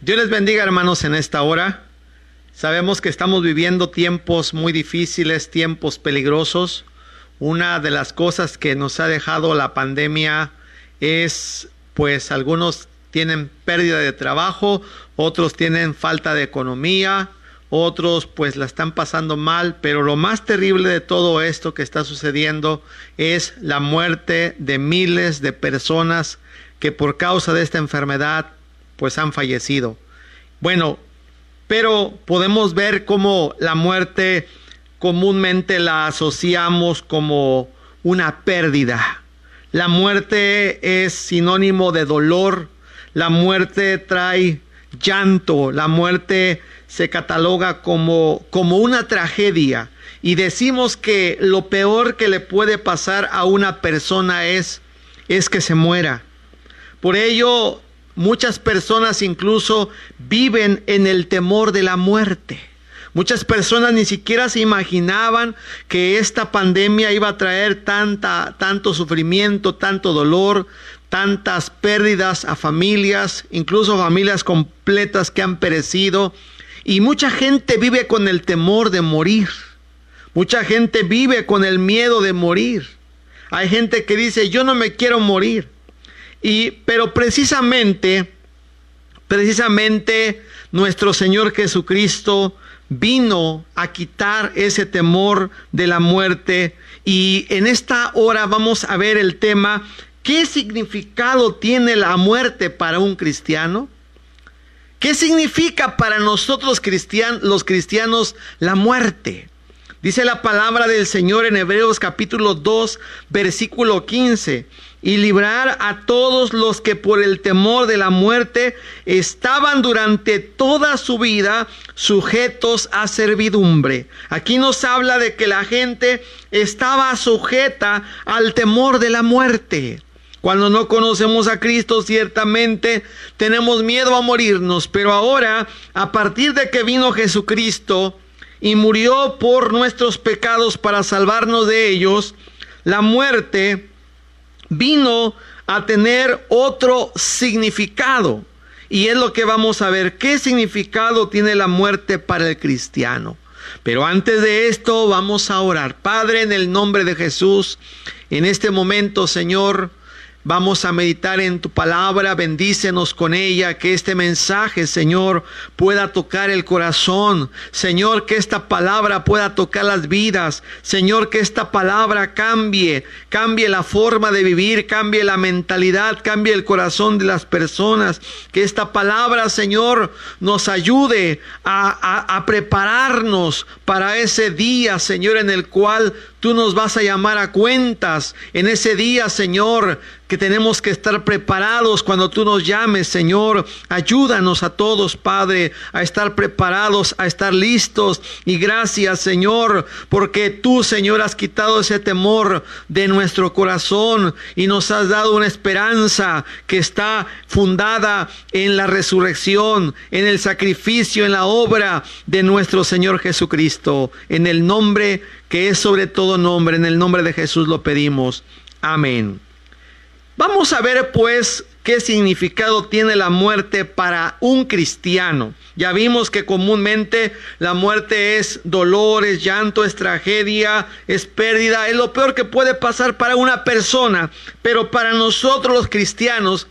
Dios les bendiga hermanos en esta hora. Sabemos que estamos viviendo tiempos muy difíciles, tiempos peligrosos. Una de las cosas que nos ha dejado la pandemia es, pues algunos tienen pérdida de trabajo, otros tienen falta de economía, otros pues la están pasando mal, pero lo más terrible de todo esto que está sucediendo es la muerte de miles de personas que por causa de esta enfermedad pues han fallecido. Bueno, pero podemos ver cómo la muerte comúnmente la asociamos como una pérdida. La muerte es sinónimo de dolor, la muerte trae llanto, la muerte se cataloga como, como una tragedia y decimos que lo peor que le puede pasar a una persona es, es que se muera. Por ello Muchas personas incluso viven en el temor de la muerte. Muchas personas ni siquiera se imaginaban que esta pandemia iba a traer tanta, tanto sufrimiento, tanto dolor, tantas pérdidas a familias, incluso familias completas que han perecido. Y mucha gente vive con el temor de morir. Mucha gente vive con el miedo de morir. Hay gente que dice, yo no me quiero morir. Y, pero precisamente, precisamente nuestro Señor Jesucristo vino a quitar ese temor de la muerte. Y en esta hora vamos a ver el tema, ¿qué significado tiene la muerte para un cristiano? ¿Qué significa para nosotros los cristianos la muerte? Dice la palabra del Señor en Hebreos capítulo 2, versículo 15 y librar a todos los que por el temor de la muerte estaban durante toda su vida sujetos a servidumbre. Aquí nos habla de que la gente estaba sujeta al temor de la muerte. Cuando no conocemos a Cristo, ciertamente tenemos miedo a morirnos, pero ahora, a partir de que vino Jesucristo y murió por nuestros pecados para salvarnos de ellos, la muerte vino a tener otro significado. Y es lo que vamos a ver, qué significado tiene la muerte para el cristiano. Pero antes de esto vamos a orar. Padre, en el nombre de Jesús, en este momento, Señor, Vamos a meditar en tu palabra, bendícenos con ella, que este mensaje, Señor, pueda tocar el corazón. Señor, que esta palabra pueda tocar las vidas. Señor, que esta palabra cambie, cambie la forma de vivir, cambie la mentalidad, cambie el corazón de las personas. Que esta palabra, Señor, nos ayude a, a prepararnos para ese día, Señor, en el cual Tú nos vas a llamar a cuentas en ese día, Señor, que tenemos que estar preparados cuando tú nos llames, Señor. Ayúdanos a todos, Padre, a estar preparados, a estar listos. Y gracias, Señor, porque tú, Señor, has quitado ese temor de nuestro corazón y nos has dado una esperanza que está fundada en la resurrección, en el sacrificio, en la obra de nuestro Señor Jesucristo. En el nombre que es sobre todo nombre. En el nombre de Jesús lo pedimos. Amén. Vamos a ver pues qué significado tiene la muerte para un cristiano. Ya vimos que comúnmente la muerte es dolor, es llanto, es tragedia, es pérdida, es lo peor que puede pasar para una persona. Pero para nosotros los cristianos,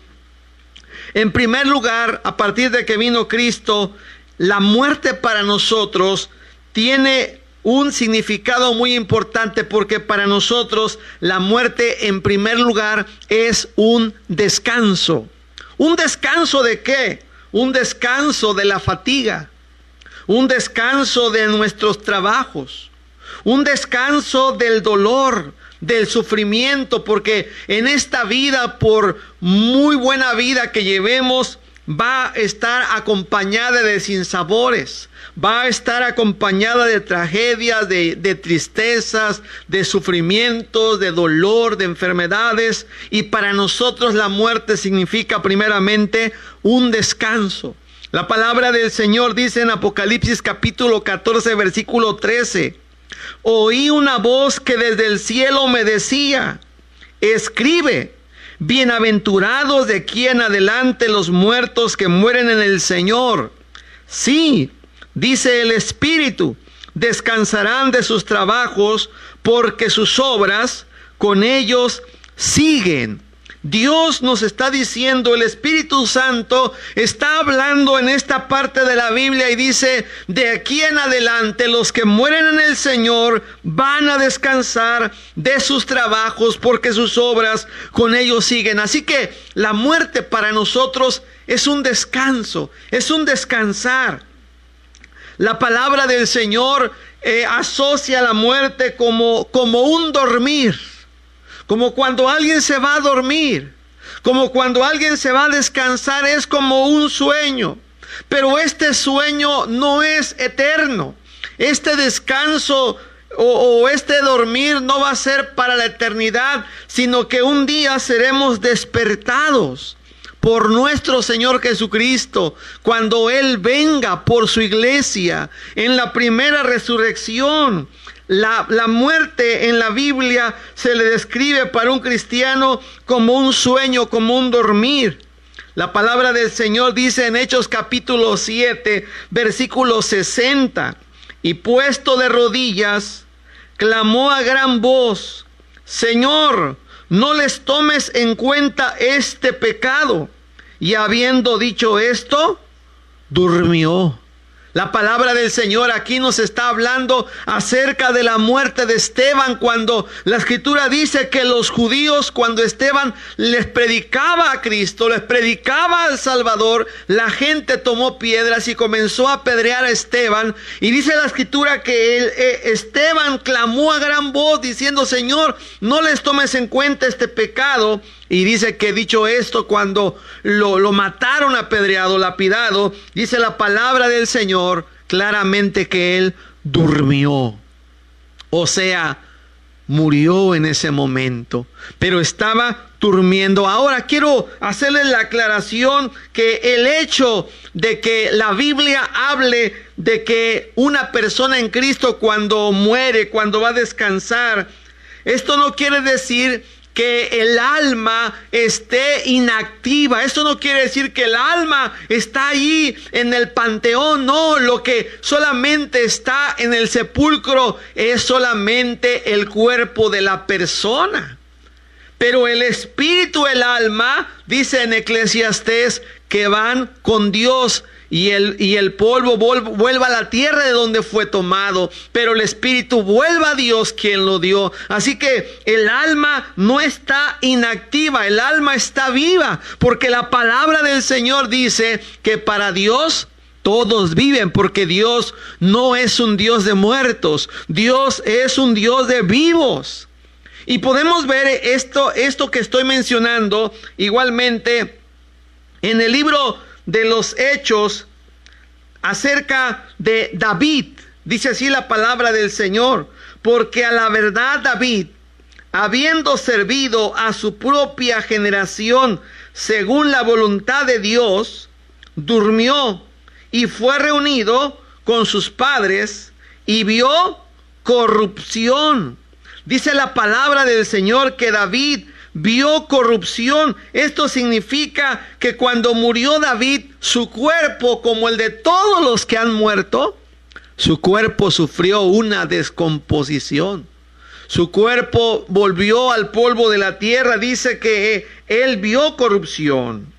en primer lugar, a partir de que vino Cristo, la muerte para nosotros tiene un significado muy importante porque para nosotros la muerte en primer lugar es un descanso. ¿Un descanso de qué? Un descanso de la fatiga, un descanso de nuestros trabajos, un descanso del dolor, del sufrimiento, porque en esta vida, por muy buena vida que llevemos, va a estar acompañada de sinsabores, va a estar acompañada de tragedias, de, tristezas, de sufrimientos, de dolor, de enfermedades. Y para nosotros la muerte significa primeramente un descanso. La palabra del Señor dice en Apocalipsis capítulo 14, versículo 13, oí una voz que desde el cielo me decía, escribe Bienaventurados de aquí en adelante los muertos que mueren en el Señor. Sí, dice el Espíritu, descansarán de sus trabajos porque sus obras con ellos siguen. Dios nos está diciendo, el Espíritu Santo está hablando en esta parte de la Biblia y dice, de aquí en adelante los que mueren en el Señor van a descansar de sus trabajos porque sus obras con ellos siguen. Así que la muerte para nosotros es un descanso, es un descansar. La palabra del Señor eh, asocia la muerte como, como un dormir como cuando alguien se va a dormir, como cuando alguien se va a descansar, es como un sueño. Pero este sueño no es eterno. Este descanso o, o, este dormir no va a ser para la eternidad, sino que un día seremos despertados por nuestro Señor Jesucristo cuando Él venga por su iglesia en la primera resurrección. La, muerte en la Biblia se le describe para un cristiano como un sueño, como un dormir. La palabra del Señor dice en Hechos capítulo 7, versículo 60, y puesto de rodillas, clamó a gran voz, Señor, no les tomes en cuenta este pecado. Y habiendo dicho esto, durmió. La palabra del Señor aquí nos está hablando acerca de la muerte de Esteban cuando la escritura dice que los judíos cuando Esteban les predicaba a Cristo, les predicaba al Salvador, la gente tomó piedras y comenzó a apedrear a Esteban y dice la escritura que eh, Esteban clamó a gran voz diciendo, Señor, no les tomes en cuenta este pecado. Y dice que dicho esto, cuando lo, lo mataron apedreado, lapidado, dice la palabra del Señor claramente que él durmió. O sea, murió en ese momento, pero estaba durmiendo. Ahora quiero hacerle la aclaración que el hecho de que la Biblia hable de que una persona en Cristo cuando muere, cuando va a descansar, esto no quiere decir que el alma esté inactiva. Esto no quiere decir que el alma está ahí en el panteón. No, lo que solamente está en el sepulcro es solamente el cuerpo de la persona. Pero el espíritu, el alma, dice en Eclesiastés, que van con Dios y el, y el polvo vuelva a la tierra de donde fue tomado, pero el espíritu vuelva a Dios quien lo dio. Así que el alma no está inactiva, el alma está viva, porque la palabra del Señor dice que para Dios todos viven, porque Dios no es un Dios de muertos, Dios es un Dios de vivos. Y podemos ver esto, esto que estoy mencionando igualmente en el libro de los hechos acerca de David. Dice así la palabra del Señor, porque a la verdad David, habiendo servido a su propia generación según la voluntad de Dios, durmió y fue reunido con sus padres y vio corrupción. Dice la palabra del Señor que David vio corrupción. Esto significa que cuando murió David, su cuerpo, como el de todos los que han muerto, su cuerpo sufrió una descomposición. Su cuerpo volvió al polvo de la tierra. Dice que él vio corrupción.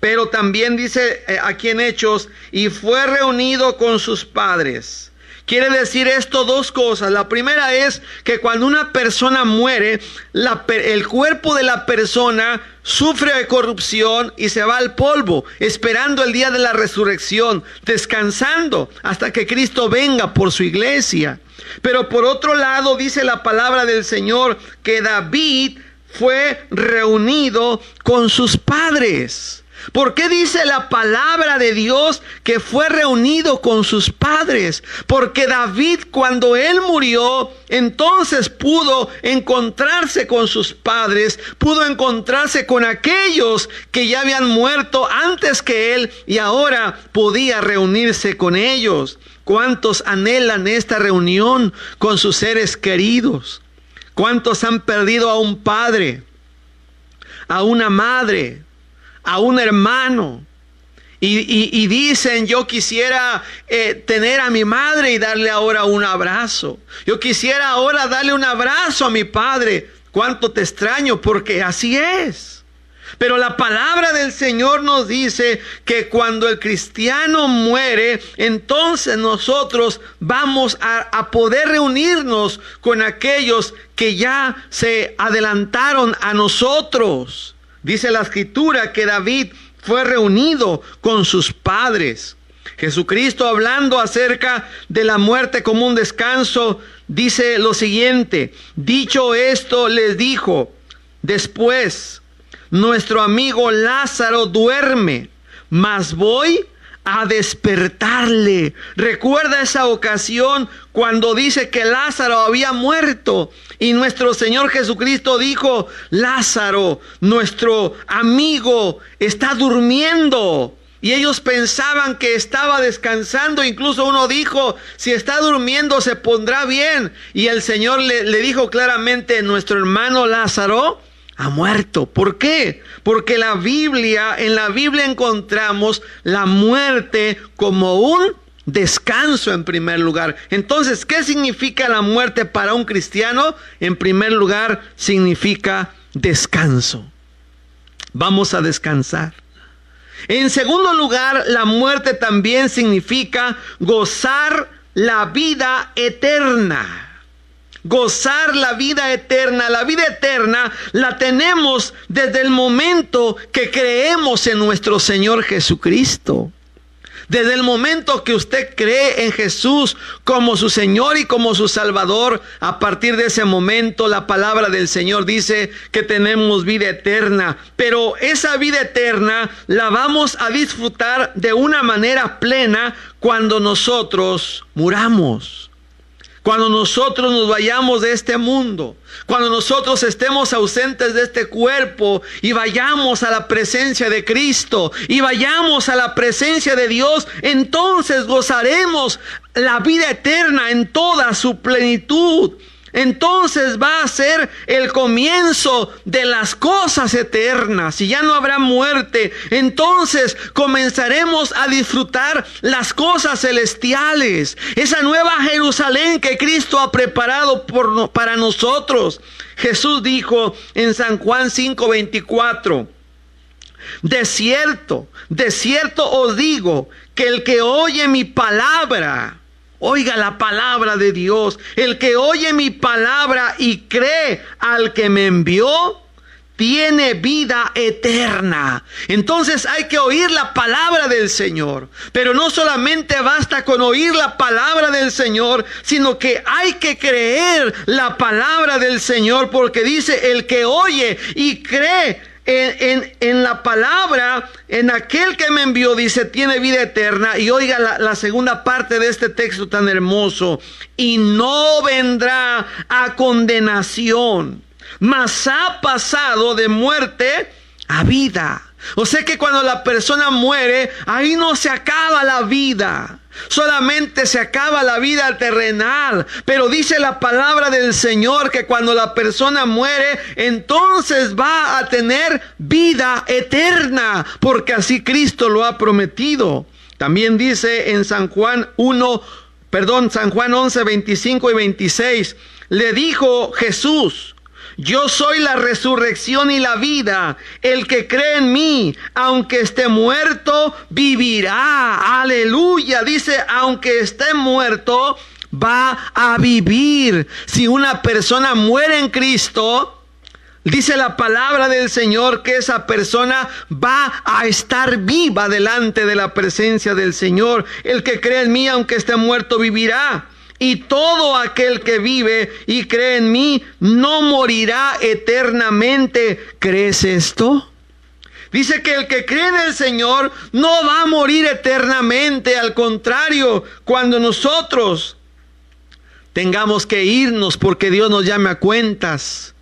Pero también dice eh, aquí en Hechos, y fue reunido con sus padres Quiere decir esto dos cosas. La primera es que cuando una persona muere, el cuerpo de la persona sufre de corrupción y se va al polvo, esperando el día de la resurrección, descansando hasta que Cristo venga por su iglesia. Pero por otro lado dice la palabra del Señor que David fue reunido con sus padres. ¿Por qué dice la palabra de Dios que fue reunido con sus padres? Porque David cuando él murió, entonces pudo encontrarse con sus padres, pudo encontrarse con aquellos que ya habían muerto antes que él y ahora podía reunirse con ellos. ¿Cuántos anhelan esta reunión con sus seres queridos? ¿Cuántos han perdido a un padre? a una madre, a un hermano, y, dicen, yo quisiera eh, tener a mi madre y darle ahora un abrazo. Yo quisiera ahora darle un abrazo a mi padre. Cuánto te extraño porque así es. Pero la palabra del Señor nos dice que cuando el cristiano muere, entonces nosotros vamos a, poder reunirnos con aquellos que ya se adelantaron a nosotros. Dice la escritura que David fue reunido con sus padres. Jesucristo hablando acerca de la muerte como un descanso, dice lo siguiente, dicho esto les dijo, después nuestro amigo Lázaro duerme, mas voy a despertarle. Recuerda esa ocasión cuando dice que Lázaro había muerto y nuestro Señor Jesucristo dijo, Lázaro, nuestro amigo, está durmiendo. Y ellos pensaban que estaba descansando. Incluso uno dijo, si está durmiendo se pondrá bien. Y el Señor le, dijo claramente, nuestro hermano Lázaro ha muerto. ¿Por qué? Porque la Biblia, en la Biblia encontramos la muerte como un descanso en primer lugar. Entonces, ¿qué significa la muerte para un cristiano? En primer lugar, significa descanso. Vamos a descansar. En segundo lugar, la muerte también significa gozar la vida eterna gozar la vida eterna. La vida eterna la tenemos desde el momento que creemos en nuestro Señor Jesucristo. Desde el momento que usted cree en Jesús como su Señor y como su Salvador, a partir de ese momento la palabra del Señor dice que tenemos vida eterna. Pero esa vida eterna la vamos a disfrutar de una manera plena cuando nosotros muramos. Cuando nosotros nos vayamos de este mundo, cuando nosotros estemos ausentes de este cuerpo y vayamos a la presencia de Cristo y vayamos a la presencia de Dios, entonces gozaremos la vida eterna en toda su plenitud entonces va a ser el comienzo de las cosas eternas y ya no habrá muerte. Entonces comenzaremos a disfrutar las cosas celestiales, esa nueva Jerusalén que Cristo ha preparado por, para nosotros. Jesús dijo en San Juan 5:24, de cierto, de cierto os digo que el que oye mi palabra, Oiga la palabra de Dios. El que oye mi palabra y cree al que me envió, tiene vida eterna. Entonces hay que oír la palabra del Señor. Pero no solamente basta con oír la palabra del Señor, sino que hay que creer la palabra del Señor porque dice, el que oye y cree en, la palabra, en aquel que me envió, dice, tiene vida eterna. Y oiga la, la segunda parte de este texto tan hermoso. Y no vendrá a condenación, mas ha pasado de muerte a vida. O sea que cuando la persona muere, ahí no se acaba la vida. Solamente se acaba la vida terrenal. Pero dice la palabra del Señor que cuando la persona muere, entonces va a tener vida eterna. Porque así Cristo lo ha prometido. También dice en San Juan 1, perdón, San Juan 11, 25 y 26. Le dijo Jesús, yo soy la resurrección y la vida. El que cree en mí, aunque esté muerto, vivirá. Aleluya. Dice, aunque esté muerto, va a vivir. Si una persona muere en Cristo, Dice la palabra del Señor que esa persona va a estar viva delante de la presencia del Señor. El que cree en mí, aunque esté muerto, vivirá. Y todo aquel que vive y cree en mí no morirá eternamente. ¿Crees esto? Dice que el que cree en el Señor no va a morir eternamente. Al contrario, cuando nosotros tengamos que irnos porque Dios nos llame a cuentas,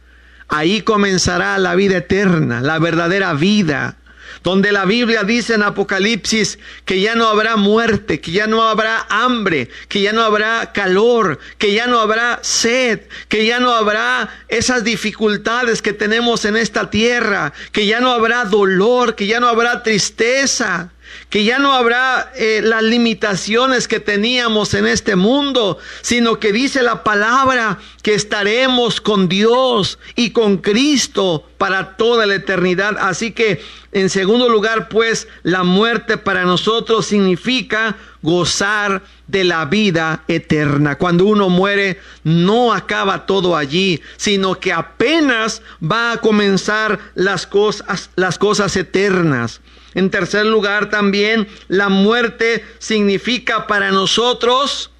ahí comenzará la vida eterna, la verdadera vida donde la Biblia dice en Apocalipsis que ya no habrá muerte, que ya no habrá hambre, que ya no habrá calor, que ya no habrá sed, que ya no habrá esas dificultades que tenemos en esta tierra, que ya no habrá dolor, que ya no habrá tristeza que ya no habrá eh, las limitaciones que teníamos en este mundo, sino que dice la palabra que estaremos con Dios y con Cristo para toda la eternidad. Así que, en segundo lugar, pues, la muerte para nosotros significa gozar de la vida eterna. Cuando uno muere, no acaba todo allí, sino que apenas va a comenzar las cosas, las cosas eternas. En tercer lugar, también la muerte significa para nosotros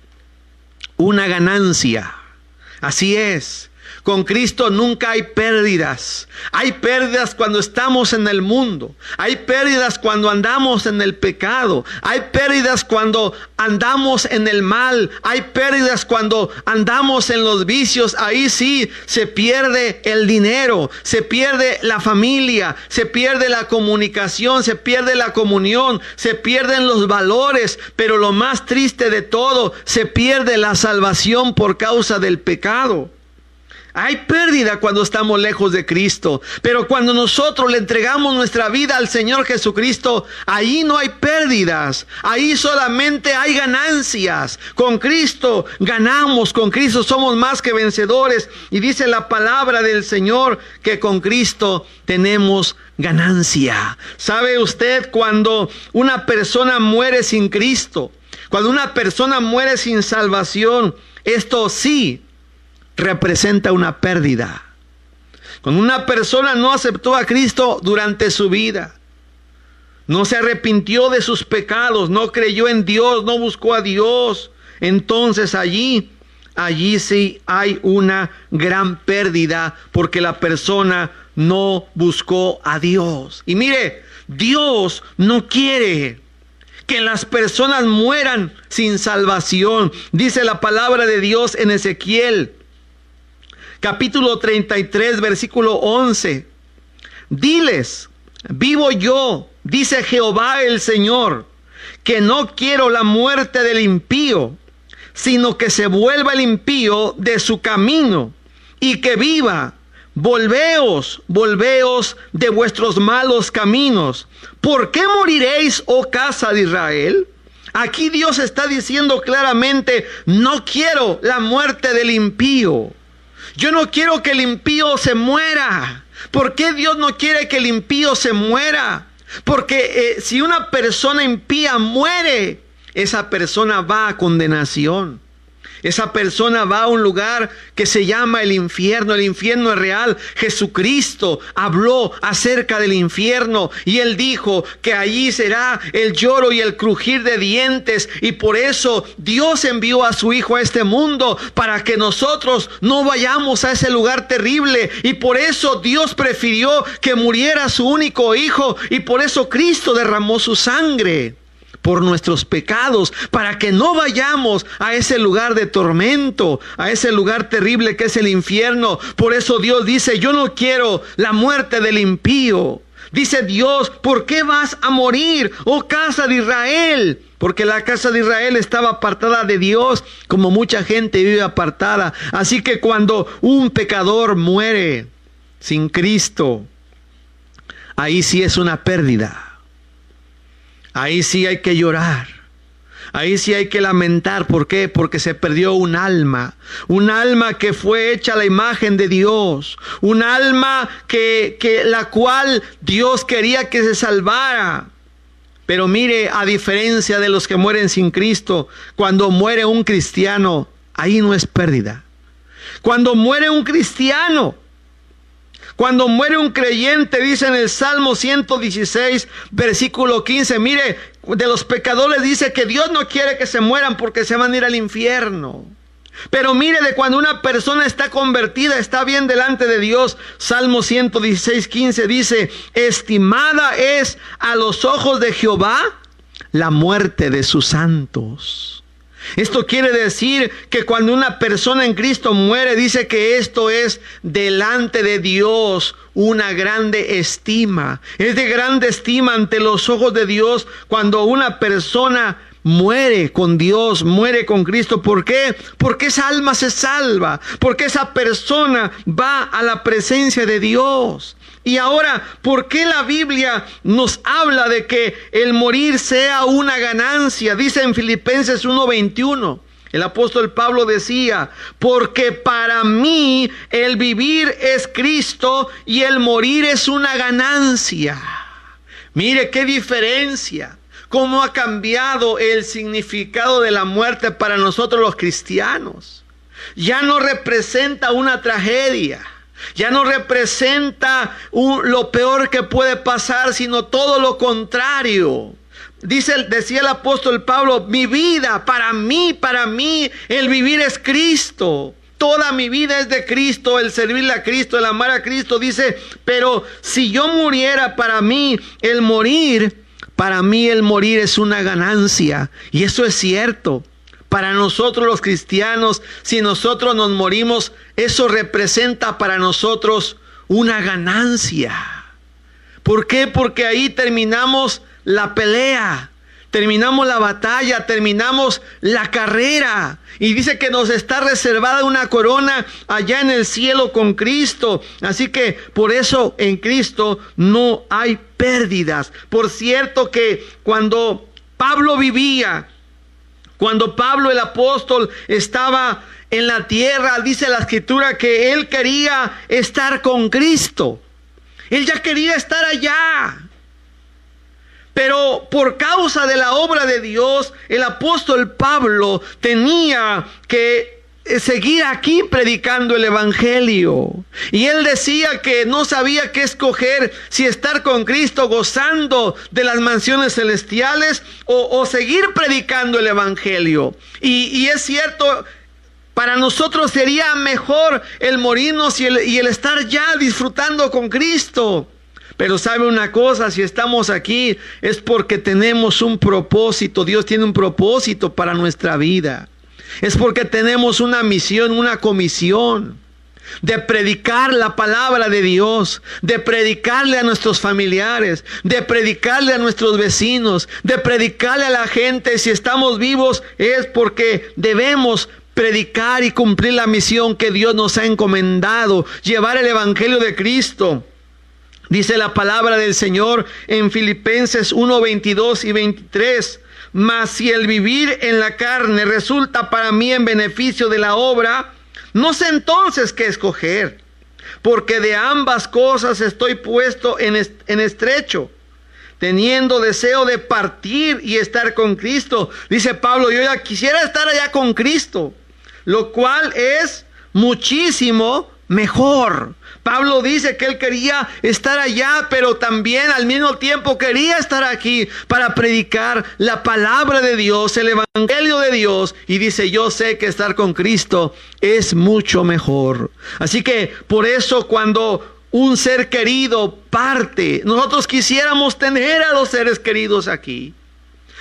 una ganancia. Así es. Con Cristo nunca hay pérdidas. Hay pérdidas cuando estamos en el mundo. Hay pérdidas cuando andamos en el pecado. Hay pérdidas cuando andamos en el mal. Hay pérdidas cuando andamos en los vicios. Ahí sí se pierde el dinero. Se pierde la familia. Se pierde la comunicación. Se pierde la comunión. Se pierden los valores. Pero lo más triste de todo, se pierde la salvación por causa del pecado. Hay pérdida cuando estamos lejos de Cristo, pero cuando nosotros le entregamos nuestra vida al Señor Jesucristo, ahí no hay pérdidas, ahí solamente hay ganancias. Con Cristo ganamos, con Cristo somos más que vencedores y dice la palabra del Señor que con Cristo tenemos ganancia. ¿Sabe usted cuando una persona muere sin Cristo? Cuando una persona muere sin salvación, esto sí representa una pérdida. Cuando una persona no aceptó a Cristo durante su vida, no se arrepintió de sus pecados, no creyó en Dios, no buscó a Dios, entonces allí, allí sí hay una gran pérdida porque la persona no buscó a Dios. Y mire, Dios no quiere que las personas mueran sin salvación. Dice la palabra de Dios en Ezequiel capítulo 33, versículo 11. Diles, vivo yo, dice Jehová el Señor, que no quiero la muerte del impío, sino que se vuelva el impío de su camino y que viva. Volveos, volveos de vuestros malos caminos. ¿Por qué moriréis, oh casa de Israel? Aquí Dios está diciendo claramente, no quiero la muerte del impío. Yo no quiero que el impío se muera. ¿Por qué Dios no quiere que el impío se muera? Porque eh, si una persona impía muere, esa persona va a condenación. Esa persona va a un lugar que se llama el infierno. El infierno es real. Jesucristo habló acerca del infierno y él dijo que allí será el lloro y el crujir de dientes. Y por eso Dios envió a su Hijo a este mundo para que nosotros no vayamos a ese lugar terrible. Y por eso Dios prefirió que muriera su único Hijo. Y por eso Cristo derramó su sangre por nuestros pecados, para que no vayamos a ese lugar de tormento, a ese lugar terrible que es el infierno. Por eso Dios dice, yo no quiero la muerte del impío. Dice Dios, ¿por qué vas a morir, oh casa de Israel? Porque la casa de Israel estaba apartada de Dios, como mucha gente vive apartada. Así que cuando un pecador muere sin Cristo, ahí sí es una pérdida. Ahí sí hay que llorar. Ahí sí hay que lamentar. ¿Por qué? Porque se perdió un alma. Un alma que fue hecha a la imagen de Dios. Un alma que, que la cual Dios quería que se salvara. Pero mire, a diferencia de los que mueren sin Cristo, cuando muere un cristiano, ahí no es pérdida. Cuando muere un cristiano, cuando muere un creyente, dice en el Salmo 116, versículo 15, mire, de los pecadores dice que Dios no quiere que se mueran porque se van a ir al infierno. Pero mire de cuando una persona está convertida, está bien delante de Dios. Salmo 116, 15 dice, estimada es a los ojos de Jehová la muerte de sus santos. Esto quiere decir que cuando una persona en Cristo muere, dice que esto es delante de Dios una grande estima. Es de grande estima ante los ojos de Dios cuando una persona muere con Dios, muere con Cristo. ¿Por qué? Porque esa alma se salva, porque esa persona va a la presencia de Dios. Y ahora, ¿por qué la Biblia nos habla de que el morir sea una ganancia? Dice en Filipenses 1:21. El apóstol Pablo decía, porque para mí el vivir es Cristo y el morir es una ganancia. Mire qué diferencia, cómo ha cambiado el significado de la muerte para nosotros los cristianos. Ya no representa una tragedia ya no representa lo peor que puede pasar, sino todo lo contrario. Dice, decía el apóstol Pablo, mi vida, para mí, para mí, el vivir es Cristo. Toda mi vida es de Cristo, el servirle a Cristo, el amar a Cristo. Dice, pero si yo muriera para mí, el morir, para mí el morir es una ganancia. Y eso es cierto. Para nosotros los cristianos, si nosotros nos morimos, eso representa para nosotros una ganancia. ¿Por qué? Porque ahí terminamos la pelea, terminamos la batalla, terminamos la carrera. Y dice que nos está reservada una corona allá en el cielo con Cristo. Así que por eso en Cristo no hay pérdidas. Por cierto que cuando Pablo vivía, cuando Pablo el apóstol estaba en la tierra, dice la escritura que él quería estar con Cristo. Él ya quería estar allá. Pero por causa de la obra de Dios, el apóstol Pablo tenía que seguir aquí predicando el Evangelio. Y él decía que no sabía qué escoger, si estar con Cristo gozando de las mansiones celestiales o, seguir predicando el Evangelio. Y, y, es cierto, para nosotros sería mejor el morirnos y el, y el estar ya disfrutando con Cristo. Pero sabe una cosa, si estamos aquí es porque tenemos un propósito. Dios tiene un propósito para nuestra vida. Es porque tenemos una misión, una comisión de predicar la palabra de Dios, de predicarle a nuestros familiares, de predicarle a nuestros vecinos, de predicarle a la gente. Si estamos vivos es porque debemos predicar y cumplir la misión que Dios nos ha encomendado, llevar el Evangelio de Cristo. Dice la palabra del Señor en Filipenses 1, 22 y 23. Mas si el vivir en la carne resulta para mí en beneficio de la obra, no sé entonces qué escoger, porque de ambas cosas estoy puesto en, en estrecho, teniendo deseo de partir y estar con Cristo. Dice Pablo, yo ya quisiera estar allá con Cristo, lo cual es muchísimo mejor. Pablo dice que él quería estar allá, pero también al mismo tiempo quería estar aquí para predicar la palabra de Dios, el Evangelio de Dios. Y dice, yo sé que estar con Cristo es mucho mejor. Así que por eso cuando un ser querido parte, nosotros quisiéramos tener a los seres queridos aquí.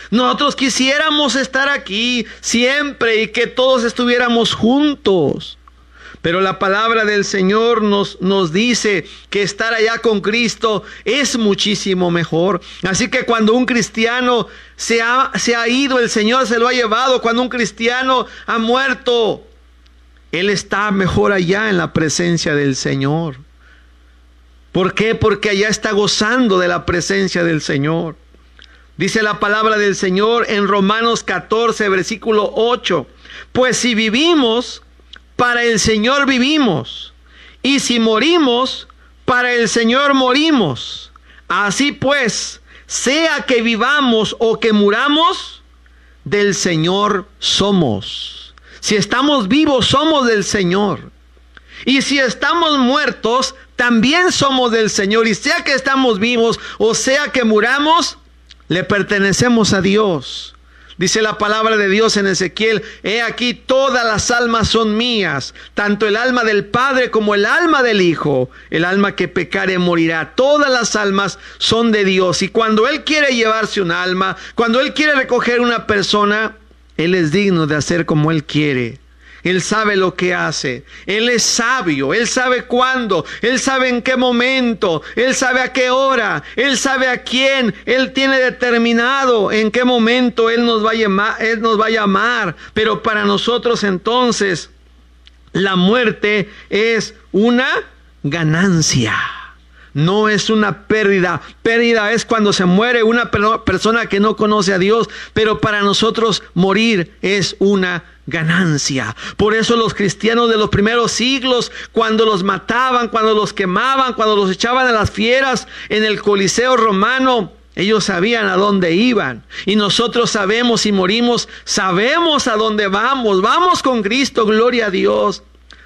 Nosotros quisiéramos estar aquí siempre y que todos estuviéramos juntos. Pero la palabra del Señor nos, nos dice que estar allá con Cristo es muchísimo mejor. Así que cuando un cristiano se ha, se ha ido, el Señor se lo ha llevado. Cuando un cristiano ha muerto, Él está mejor allá en la presencia del Señor. ¿Por qué? Porque allá está gozando de la presencia del Señor. Dice la palabra del Señor en Romanos 14, versículo 8. Pues si vivimos, para el Señor vivimos. Y si morimos, para el Señor morimos. Así pues, sea que vivamos o que muramos, del Señor somos. Si estamos vivos, somos del Señor. Y si estamos muertos, también somos del Señor. Y sea que estamos vivos o sea que muramos, le pertenecemos a Dios. Dice la palabra de Dios en Ezequiel, he aquí todas las almas son mías, tanto el alma del Padre como el alma del Hijo. El alma que pecare morirá. Todas las almas son de Dios. Y cuando Él quiere llevarse un alma, cuando Él quiere recoger una persona, Él es digno de hacer como Él quiere. Él sabe lo que hace. Él es sabio. Él sabe cuándo. Él sabe en qué momento. Él sabe a qué hora. Él sabe a quién. Él tiene determinado en qué momento Él nos va a llamar. Él nos va a llamar. Pero para nosotros entonces la muerte es una ganancia. No es una pérdida. Pérdida es cuando se muere una persona que no conoce a Dios. Pero para nosotros morir es una ganancia. Por eso los cristianos de los primeros siglos, cuando los mataban, cuando los quemaban, cuando los echaban a las fieras en el Coliseo romano, ellos sabían a dónde iban. Y nosotros sabemos si morimos, sabemos a dónde vamos. Vamos con Cristo, gloria a Dios.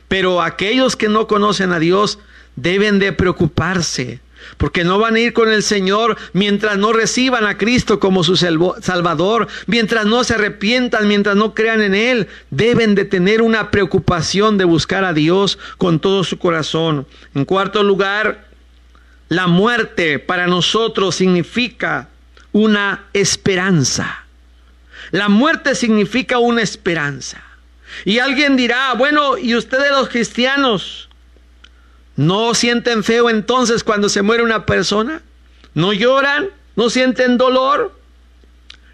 Pero aquellos que no conocen a Dios deben de preocuparse porque no van a ir con el Señor mientras no reciban a Cristo como su Salvador, mientras no se arrepientan, mientras no crean en Él. Deben de tener una preocupación de buscar a Dios con todo su corazón. En cuarto lugar, la muerte para nosotros significa una esperanza. La muerte significa una esperanza. Y alguien dirá, bueno, ¿y ustedes los cristianos? ¿No sienten feo entonces cuando se muere una persona? ¿No lloran? ¿No sienten dolor?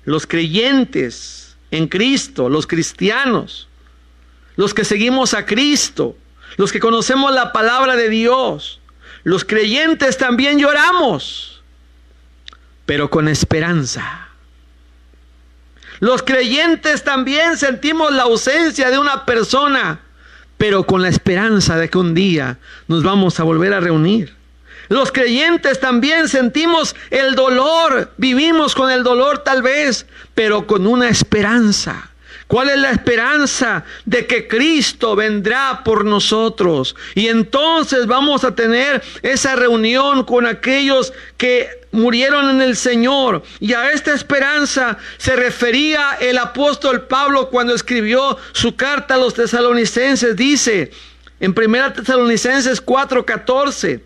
Los creyentes en Cristo, los cristianos, los que seguimos a Cristo, los que conocemos la palabra de Dios, los creyentes también lloramos, pero con esperanza. Los creyentes también sentimos la ausencia de una persona, pero con la esperanza de que un día nos vamos a volver a reunir. Los creyentes también sentimos el dolor, vivimos con el dolor tal vez, pero con una esperanza ¿Cuál es la esperanza de que Cristo vendrá por nosotros? Y entonces vamos a tener esa reunión con aquellos que murieron en el Señor. Y a esta esperanza se refería el apóstol Pablo cuando escribió su carta a los tesalonicenses. Dice en 1 Tesalonicenses 4:14.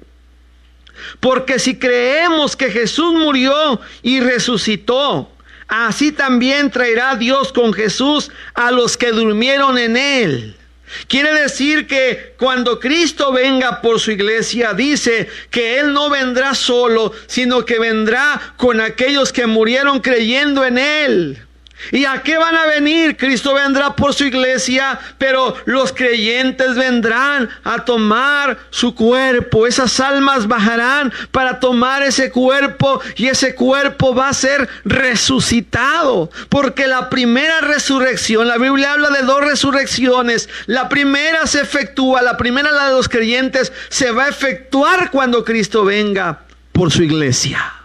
Porque si creemos que Jesús murió y resucitó, así también traerá Dios con Jesús a los que durmieron en él. Quiere decir que cuando Cristo venga por su iglesia, dice que Él no vendrá solo, sino que vendrá con aquellos que murieron creyendo en Él. ¿Y a qué van a venir? Cristo vendrá por su iglesia, pero los creyentes vendrán a tomar su cuerpo. Esas almas bajarán para tomar ese cuerpo y ese cuerpo va a ser resucitado. Porque la primera resurrección, la Biblia habla de dos resurrecciones. La primera se efectúa, la primera la de los creyentes se va a efectuar cuando Cristo venga por su iglesia.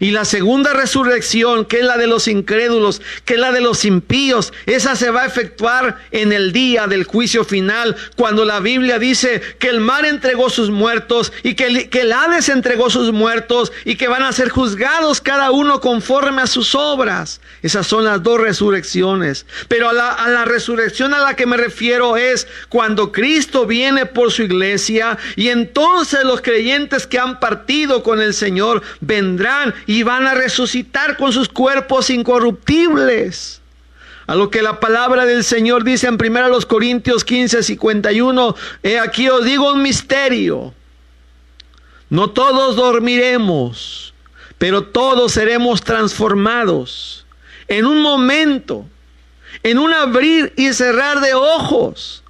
Y la segunda resurrección, que es la de los incrédulos, que es la de los impíos, esa se va a efectuar en el día del juicio final, cuando la Biblia dice que el mar entregó sus muertos y que el, que Hades entregó sus muertos y que van a ser juzgados cada uno conforme a sus obras. Esas son las dos resurrecciones. Pero a la resurrección a la que me refiero es cuando Cristo viene por su iglesia y entonces los creyentes que han partido con el Señor vendrán y van a resucitar con sus cuerpos incorruptibles. A lo que la palabra del Señor dice en 1 Corintios 15, 51, he aquí os digo un misterio. No todos dormiremos, pero todos seremos transformados en un momento, en un abrir y cerrar de ojos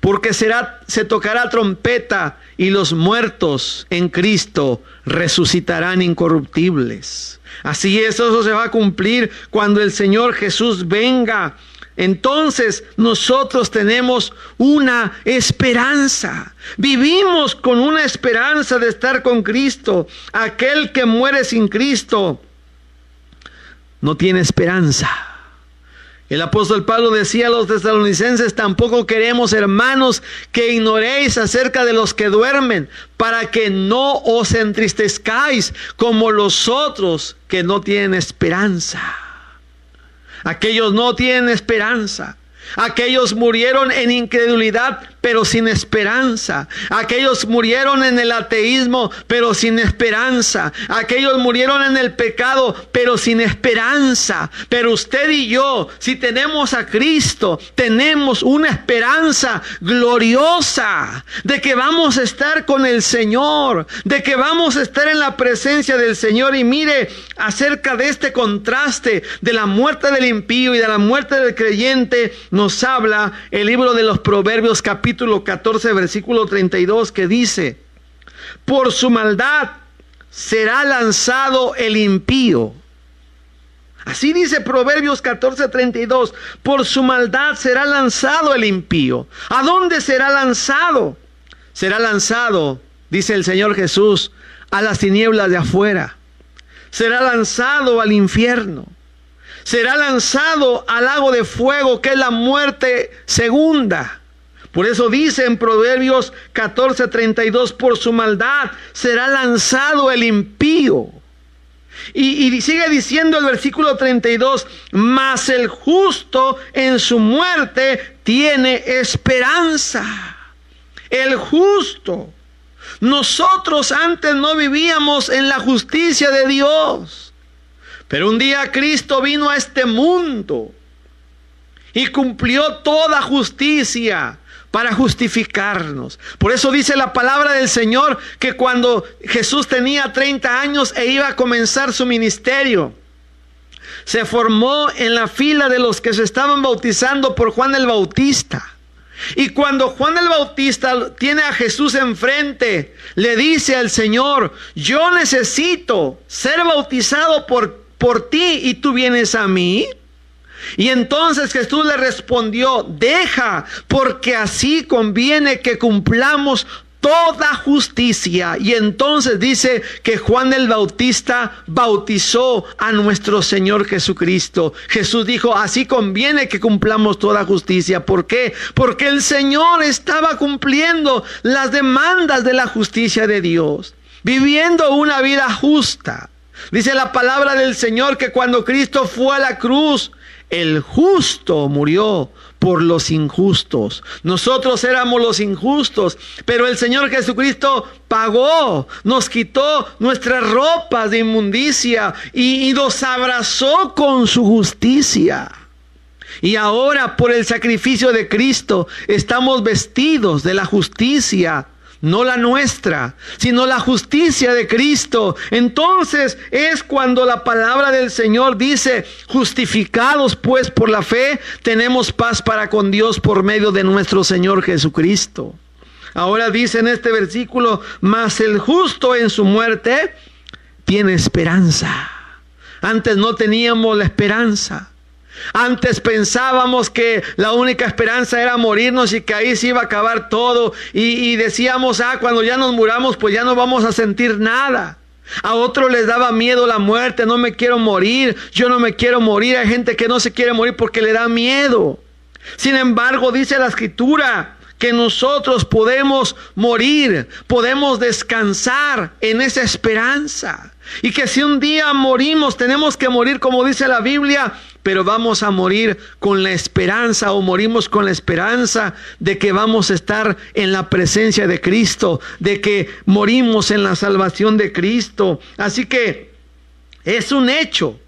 porque será, se tocará trompeta y los muertos en Cristo resucitarán incorruptibles. Así es, eso se va a cumplir cuando el Señor Jesús venga. Entonces nosotros tenemos una esperanza. Vivimos con una esperanza de estar con Cristo. Aquel que muere sin Cristo no tiene esperanza. El apóstol Pablo decía a los tesalonicenses, tampoco queremos, hermanos, que ignoréis acerca de los que duermen, para que no os entristezcáis como los otros que no tienen esperanza. Aquellos no tienen esperanza. Aquellos murieron en incredulidad, pero sin esperanza. Aquellos murieron en el ateísmo, pero sin esperanza. Aquellos murieron en el pecado, pero sin esperanza. Pero usted y yo, si tenemos a Cristo, tenemos una esperanza gloriosa de que vamos a estar con el Señor, de que vamos a estar en la presencia del Señor. Y mire acerca de este contraste de la muerte del impío y de la muerte del creyente nos habla el libro de los Proverbios capítulo 14 versículo 32 que dice, por su maldad será lanzado el impío. Así dice Proverbios 14, 32, por su maldad será lanzado el impío. ¿A dónde será lanzado? Será lanzado, dice el Señor Jesús, a las tinieblas de afuera. Será lanzado al infierno será lanzado al lago de fuego, que es la muerte segunda. Por eso dice en Proverbios 14:32, por su maldad será lanzado el impío. Y, sigue diciendo el versículo 32, mas el justo en su muerte tiene esperanza. El justo. Nosotros antes no vivíamos en la justicia de Dios. Pero un día Cristo vino a este mundo y cumplió toda justicia para justificarnos. Por eso dice la palabra del Señor que cuando Jesús tenía 30 años e iba a comenzar su ministerio, se formó en la fila de los que se estaban bautizando por Juan el Bautista. Y cuando Juan el Bautista tiene a Jesús enfrente, le dice al Señor, yo necesito ser bautizado por por ti y tú vienes a mí? Y entonces Jesús le respondió, deja, porque así conviene que cumplamos toda justicia. Y entonces dice que Juan el Bautista bautizó a nuestro Señor Jesucristo. Jesús dijo, así conviene que cumplamos toda justicia. ¿Por qué? Porque el Señor estaba cumpliendo las demandas de la justicia de Dios, viviendo una vida justa. Dice la palabra del Señor que cuando Cristo fue a la cruz, el justo murió por los injustos. Nosotros éramos los injustos, pero el Señor Jesucristo pagó, nos quitó nuestras ropas de inmundicia y, y, nos abrazó con su justicia. Y ahora por el sacrificio de Cristo estamos vestidos de la justicia no la nuestra, sino la justicia de Cristo. Entonces es cuando la palabra del Señor dice, justificados pues por la fe, tenemos paz para con Dios por medio de nuestro Señor Jesucristo. Ahora dice en este versículo, mas el justo en su muerte tiene esperanza. Antes no teníamos la esperanza. Antes pensábamos que la única esperanza era morirnos y que ahí se iba a acabar todo. Y, decíamos, ah, cuando ya nos muramos, pues ya no vamos a sentir nada. A otros les daba miedo la muerte, no me quiero morir, yo no me quiero morir. Hay gente que no se quiere morir porque le da miedo. Sin embargo, dice la escritura, que nosotros podemos morir, podemos descansar en esa esperanza. Y que si un día morimos, tenemos que morir como dice la Biblia, pero vamos a morir con la esperanza o morimos con la esperanza de que vamos a estar en la presencia de Cristo, de que morimos en la salvación de Cristo. Así que es un hecho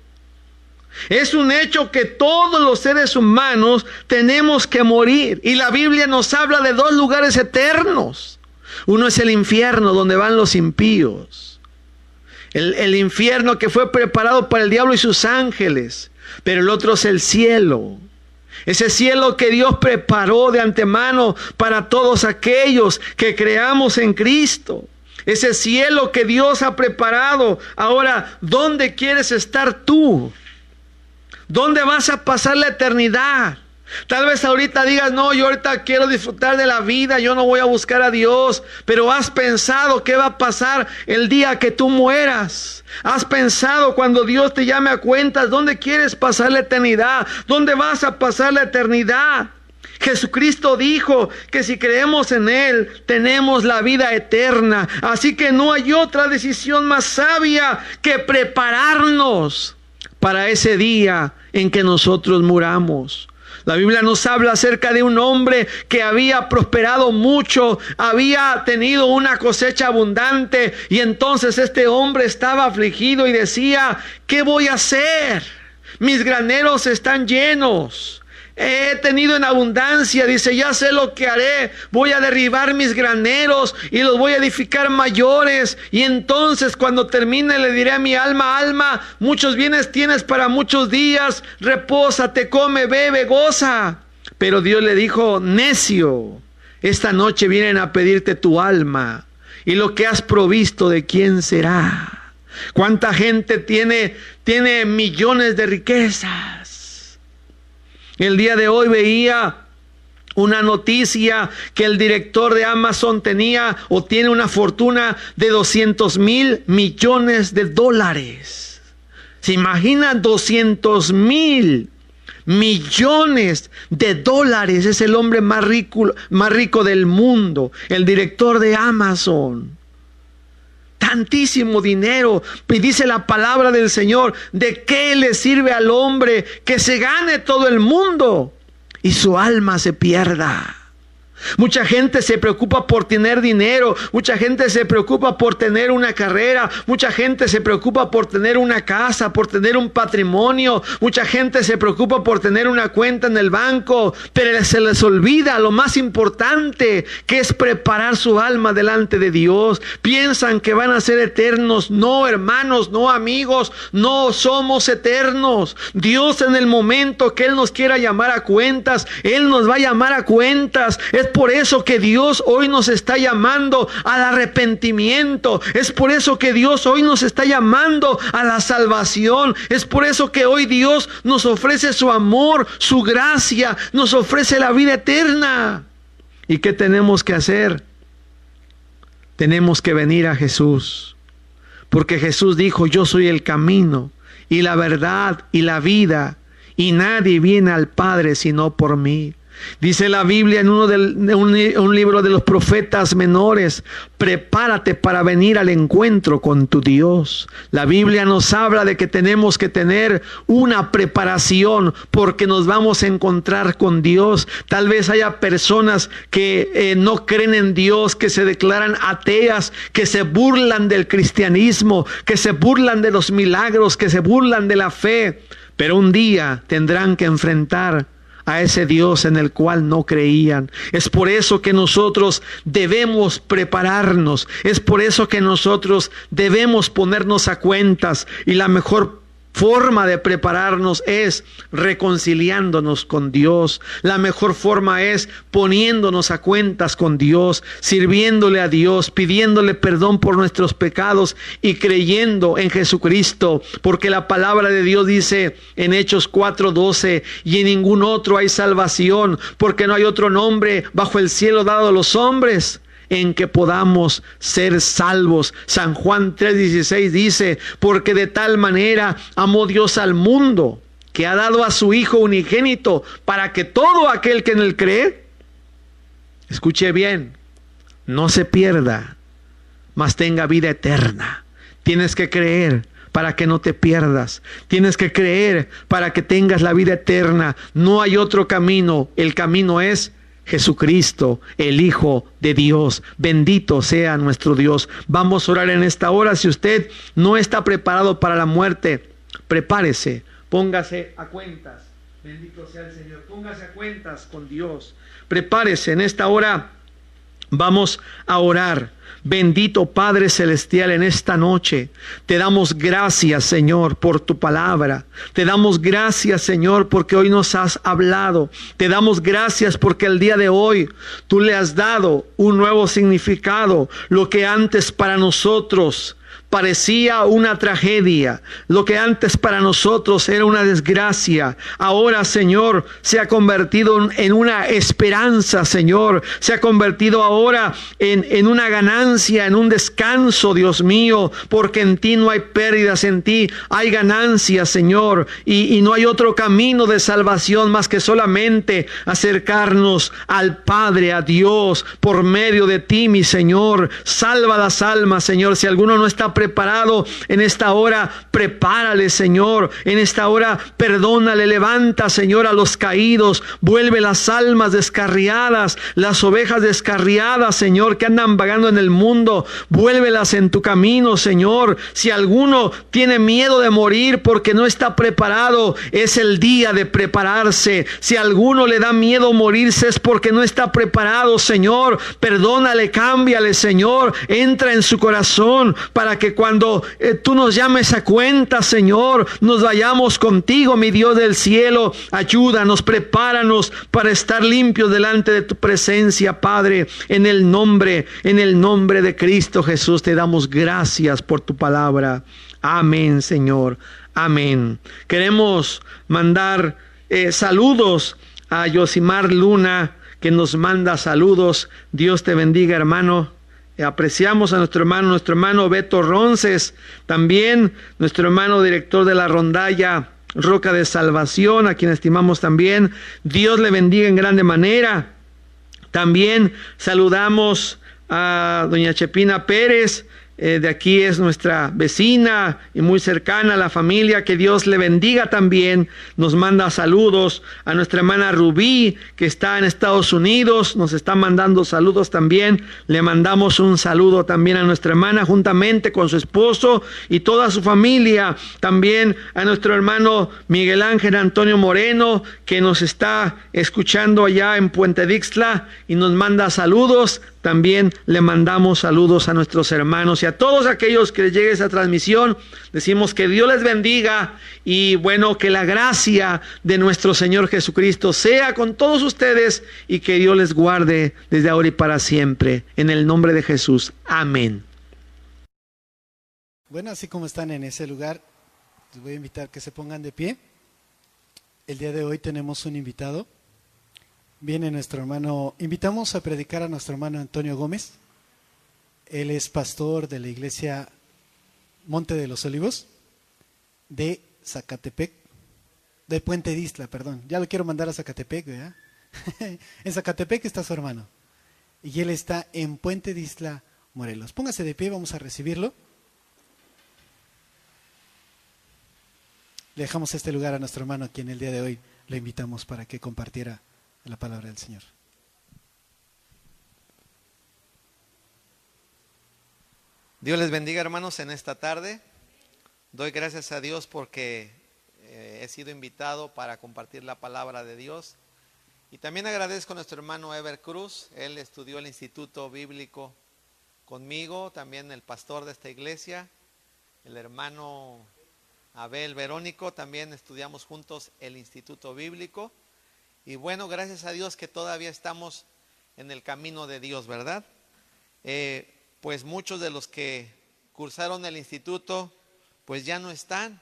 es un hecho que todos los seres humanos tenemos que morir. Y la Biblia nos habla de dos lugares eternos. Uno es el infierno donde van los impíos. El, infierno que fue preparado para el diablo y sus ángeles. Pero el otro es el cielo. Ese cielo que Dios preparó de antemano para todos aquellos que creamos en Cristo. Ese cielo que Dios ha preparado. Ahora, ¿dónde quieres estar tú? ¿Dónde vas a pasar la eternidad? Tal vez ahorita digas, no, yo ahorita quiero disfrutar de la vida, yo no voy a buscar a Dios, pero has pensado qué va a pasar el día que tú mueras. Has pensado cuando Dios te llame a cuentas, ¿dónde quieres pasar la eternidad? ¿Dónde vas a pasar la eternidad? Jesucristo dijo que si creemos en Él, tenemos la vida eterna. Así que no hay otra decisión más sabia que prepararnos para ese día en que nosotros muramos. La Biblia nos habla acerca de un hombre que había prosperado mucho, había tenido una cosecha abundante y entonces este hombre estaba afligido y decía, ¿qué voy a hacer? Mis graneros están llenos. He tenido en abundancia, dice, ya sé lo que haré, voy a derribar mis graneros y los voy a edificar mayores. Y entonces cuando termine le diré a mi alma, alma, muchos bienes tienes para muchos días, reposa, te come, bebe, goza. Pero Dios le dijo, necio, esta noche vienen a pedirte tu alma y lo que has provisto de quién será. ¿Cuánta gente tiene, tiene millones de riquezas? El día de hoy veía una noticia que el director de Amazon tenía o tiene una fortuna de 200 mil millones de dólares. ¿Se imagina 200 mil millones de dólares? Es el hombre más rico, más rico del mundo, el director de Amazon tantísimo dinero. Y dice la palabra del Señor, ¿de qué le sirve al hombre que se gane todo el mundo y su alma se pierda? Mucha gente se preocupa por tener dinero, mucha gente se preocupa por tener una carrera, mucha gente se preocupa por tener una casa, por tener un patrimonio, mucha gente se preocupa por tener una cuenta en el banco, pero se les olvida lo más importante que es preparar su alma delante de Dios. Piensan que van a ser eternos, no hermanos, no amigos, no somos eternos. Dios en el momento que Él nos quiera llamar a cuentas, Él nos va a llamar a cuentas. Por eso que Dios hoy nos está llamando al arrepentimiento. Es por eso que Dios hoy nos está llamando a la salvación. Es por eso que hoy Dios nos ofrece su amor, su gracia, nos ofrece la vida eterna. ¿Y qué tenemos que hacer? Tenemos que venir a Jesús. Porque Jesús dijo, yo soy el camino y la verdad y la vida. Y nadie viene al Padre sino por mí. Dice la Biblia en uno de un, libro de los profetas menores, prepárate para venir al encuentro con tu Dios. La Biblia nos habla de que tenemos que tener una preparación porque nos vamos a encontrar con Dios. Tal vez haya personas que eh, no creen en Dios, que se declaran ateas, que se burlan del cristianismo, que se burlan de los milagros, que se burlan de la fe. Pero un día tendrán que enfrentar a ese Dios en el cual no creían. Es por eso que nosotros debemos prepararnos. Es por eso que nosotros debemos ponernos a cuentas. Y la mejor forma de prepararnos es reconciliándonos con Dios. La mejor forma es poniéndonos a cuentas con Dios, sirviéndole a Dios, pidiéndole perdón por nuestros pecados y creyendo en Jesucristo, porque la palabra de Dios dice en Hechos 4:12, y en ningún otro hay salvación, porque no hay otro nombre bajo el cielo dado a los hombres en que podamos ser salvos. San Juan 3:16 dice, porque de tal manera amó Dios al mundo que ha dado a su Hijo unigénito para que todo aquel que en él cree, escuche bien, no se pierda, mas tenga vida eterna. Tienes que creer para que no te pierdas. Tienes que creer para que tengas la vida eterna. No hay otro camino. El camino es Jesucristo, el Hijo de Dios. Bendito sea nuestro Dios. Vamos a orar en esta hora. Si usted no está preparado para la muerte, prepárese, póngase a cuentas. Bendito sea el Señor. Póngase a cuentas con Dios. Prepárese en esta hora. Vamos a orar. Bendito Padre Celestial, en esta noche te damos gracias, Señor, por tu palabra. Te damos gracias, Señor, porque hoy nos has hablado. Te damos gracias porque el día de hoy tú le has dado un nuevo significado. Lo que antes para nosotros parecía una tragedia. Lo que antes para nosotros era una desgracia, ahora, Señor, se ha convertido en una esperanza, Señor. Se ha convertido ahora en, en una ganancia, en un descanso, Dios mío, porque en ti no hay pérdidas, en ti hay ganancias, Señor. Y, y no hay otro camino de salvación más que solamente acercarnos al Padre, a Dios, por medio de ti, mi Señor. Salva las almas, Señor. Si alguno no está preparado en esta hora, prepárale, Señor. En esta hora, perdónale, levanta, Señor, a los caídos, vuelve las almas descarriadas, las ovejas descarriadas, Señor, que andan vagando en el mundo, vuélvelas en tu camino, Señor. Si alguno tiene miedo de morir porque no está preparado, es el día de prepararse. Si alguno le da miedo morirse es porque no está preparado, Señor. Perdónale, cámbiale, Señor. Entra en su corazón para que cuando eh, tú nos llames a cuenta, Señor, nos vayamos contigo, mi Dios del cielo. Ayúdanos, prepáranos para estar limpios delante de tu presencia, Padre. En el nombre, en el nombre de Cristo Jesús, te damos gracias por tu palabra. Amén, Señor. Amén. Queremos mandar eh, saludos a Yosimar Luna, que nos manda saludos. Dios te bendiga, hermano. Apreciamos a nuestro hermano, nuestro hermano Beto Ronces, también nuestro hermano director de la rondalla Roca de Salvación, a quien estimamos también. Dios le bendiga en grande manera. También saludamos a doña Chepina Pérez, eh, de aquí es nuestra vecina y muy cercana a la familia. Que Dios le bendiga también. Nos manda saludos a nuestra hermana Rubí, que está en Estados Unidos. Nos está mandando saludos también. Le mandamos un saludo también a nuestra hermana, juntamente con su esposo y toda su familia. También a nuestro hermano Miguel Ángel Antonio Moreno, que nos está escuchando allá en Puente Dixtla y nos manda saludos. También le mandamos saludos a nuestros hermanos y a todos aquellos que les llegue esa transmisión. Decimos que Dios les bendiga y bueno, que la gracia de nuestro Señor Jesucristo sea con todos ustedes y que Dios les guarde desde ahora y para siempre. En el nombre de Jesús. Amén. Bueno, así como están en ese lugar, les voy a invitar que se pongan de pie. El día de hoy tenemos un invitado. Viene nuestro hermano, invitamos a predicar a nuestro hermano Antonio Gómez. Él es pastor de la iglesia Monte de los Olivos de Zacatepec, de Puente Disla, perdón. Ya lo quiero mandar a Zacatepec, ¿verdad? en Zacatepec está su hermano. Y él está en Puente Disla, Morelos. Póngase de pie, vamos a recibirlo. Le dejamos este lugar a nuestro hermano, quien el día de hoy le invitamos para que compartiera la palabra del Señor. Dios les bendiga hermanos en esta tarde. Doy gracias a Dios porque eh, he sido invitado para compartir la palabra de Dios. Y también agradezco a nuestro hermano Ever Cruz. Él estudió el Instituto Bíblico conmigo, también el pastor de esta iglesia, el hermano Abel Verónico, también estudiamos juntos el Instituto Bíblico. Y bueno, gracias a Dios que todavía estamos en el camino de Dios, ¿verdad? Eh, pues muchos de los que cursaron el instituto, pues ya no están,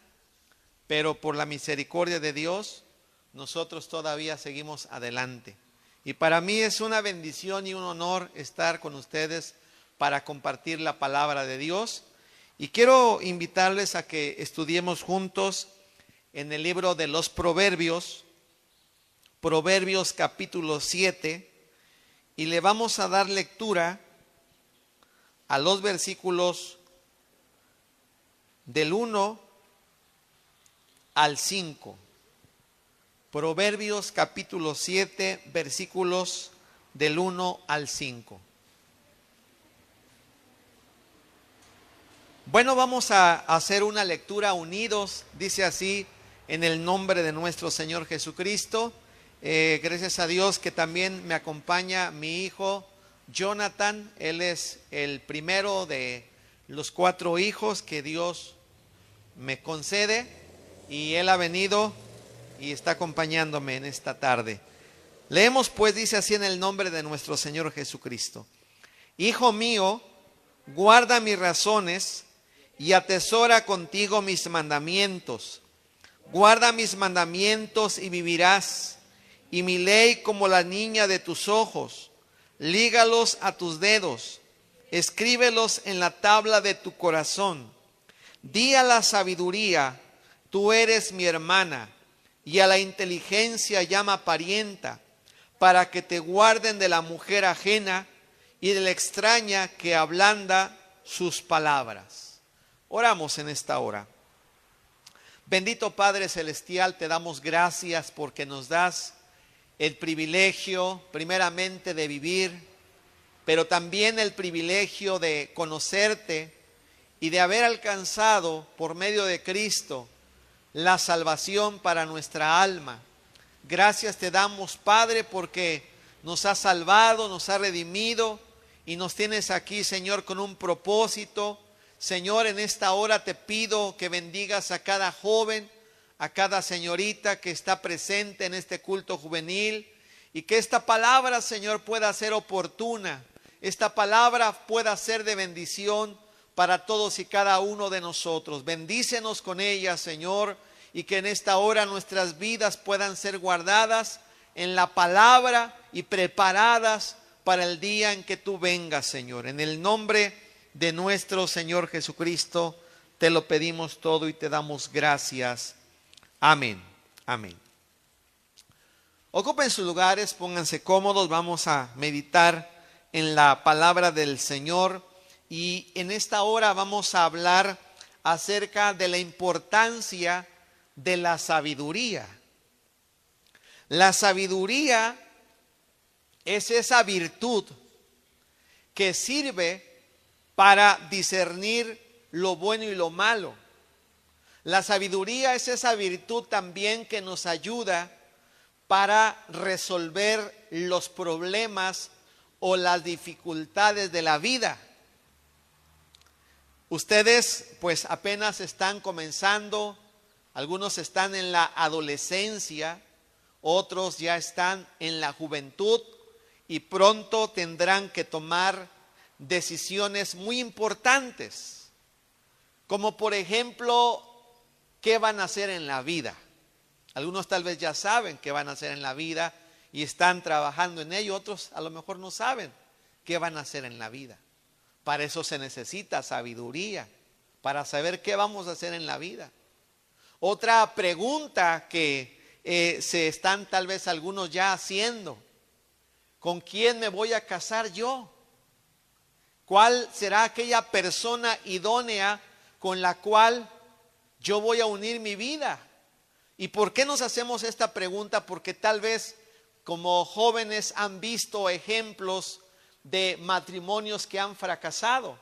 pero por la misericordia de Dios, nosotros todavía seguimos adelante. Y para mí es una bendición y un honor estar con ustedes para compartir la palabra de Dios. Y quiero invitarles a que estudiemos juntos en el libro de los Proverbios, Proverbios capítulo 7 y le vamos a dar lectura a los versículos del 1 al 5. Proverbios capítulo 7 versículos del 1 al 5. Bueno, vamos a hacer una lectura unidos, dice así, en el nombre de nuestro Señor Jesucristo. Eh, gracias a Dios que también me acompaña mi hijo Jonathan. Él es el primero de los cuatro hijos que Dios me concede y él ha venido y está acompañándome en esta tarde. Leemos pues, dice así en el nombre de nuestro Señor Jesucristo. Hijo mío, guarda mis razones y atesora contigo mis mandamientos. Guarda mis mandamientos y vivirás y mi ley como la niña de tus ojos. Lígalos a tus dedos, escríbelos en la tabla de tu corazón. Di a la sabiduría, tú eres mi hermana, y a la inteligencia llama parienta, para que te guarden de la mujer ajena y de la extraña que ablanda sus palabras. Oramos en esta hora. Bendito Padre Celestial, te damos gracias porque nos das el privilegio primeramente de vivir, pero también el privilegio de conocerte y de haber alcanzado por medio de Cristo la salvación para nuestra alma. Gracias te damos, Padre, porque nos has salvado, nos has redimido y nos tienes aquí, Señor, con un propósito. Señor, en esta hora te pido que bendigas a cada joven, a cada señorita que está presente en este culto juvenil y que esta palabra, Señor, pueda ser oportuna, esta palabra pueda ser de bendición para todos y cada uno de nosotros. Bendícenos con ella, Señor, y que en esta hora nuestras vidas puedan ser guardadas en la palabra y preparadas para el día en que tú vengas, Señor. En el nombre de nuestro Señor Jesucristo, te lo pedimos todo y te damos gracias. Amén. Amén. Ocupen sus lugares, pónganse cómodos, vamos a meditar en la palabra del Señor y en esta hora vamos a hablar acerca de la importancia de la sabiduría. La sabiduría es esa virtud que sirve para discernir lo bueno y lo malo. La sabiduría es esa virtud también que nos ayuda para resolver los problemas o las dificultades de la vida. Ustedes pues apenas están comenzando, algunos están en la adolescencia, otros ya están en la juventud y pronto tendrán que tomar decisiones muy importantes, como por ejemplo, ¿qué van a hacer en la vida? Algunos tal vez ya saben qué van a hacer en la vida y están trabajando en ello, otros a lo mejor no saben qué van a hacer en la vida. Para eso se necesita sabiduría, para saber qué vamos a hacer en la vida. Otra pregunta que eh, se están tal vez algunos ya haciendo, ¿con quién me voy a casar yo? ¿Cuál será aquella persona idónea con la cual yo voy a unir mi vida? ¿Y por qué nos hacemos esta pregunta? Porque tal vez como jóvenes han visto ejemplos de matrimonios que han fracasado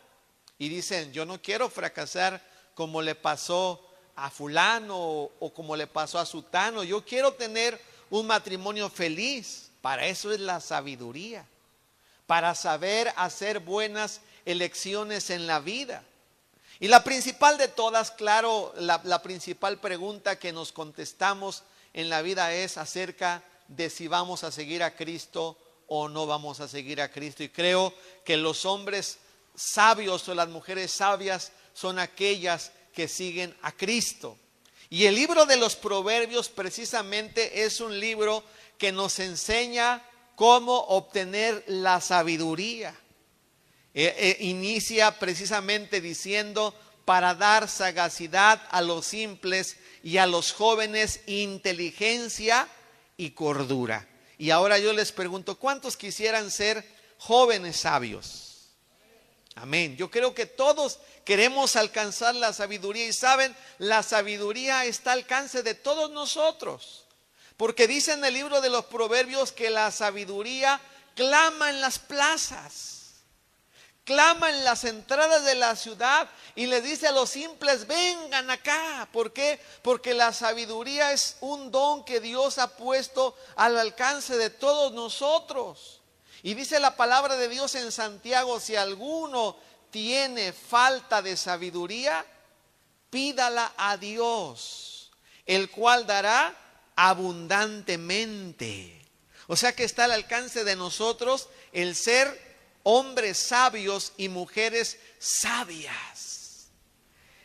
y dicen, yo no quiero fracasar como le pasó a fulano o, como le pasó a sutano, yo quiero tener un matrimonio feliz. Para eso es la sabiduría, para saber hacer buenas elecciones en la vida. Y la principal de todas, claro, la, principal pregunta que nos contestamos en la vida es acerca de si vamos a seguir a Cristo o no vamos a seguir a Cristo. Y creo que los hombres sabios o las mujeres sabias son aquellas que siguen a Cristo. Y el libro de los proverbios precisamente es un libro que nos enseña cómo obtener la sabiduría. Eh, eh, inicia precisamente diciendo, para dar sagacidad a los simples y a los jóvenes inteligencia y cordura. Y ahora yo les pregunto, ¿cuántos quisieran ser jóvenes sabios? Amén. Yo creo que todos queremos alcanzar la sabiduría y saben, la sabiduría está al alcance de todos nosotros. Porque dice en el libro de los proverbios que la sabiduría clama en las plazas clama en las entradas de la ciudad y le dice a los simples, vengan acá. ¿Por qué? Porque la sabiduría es un don que Dios ha puesto al alcance de todos nosotros. Y dice la palabra de Dios en Santiago, si alguno tiene falta de sabiduría, pídala a Dios, el cual dará abundantemente. O sea que está al alcance de nosotros el ser hombres sabios y mujeres sabias.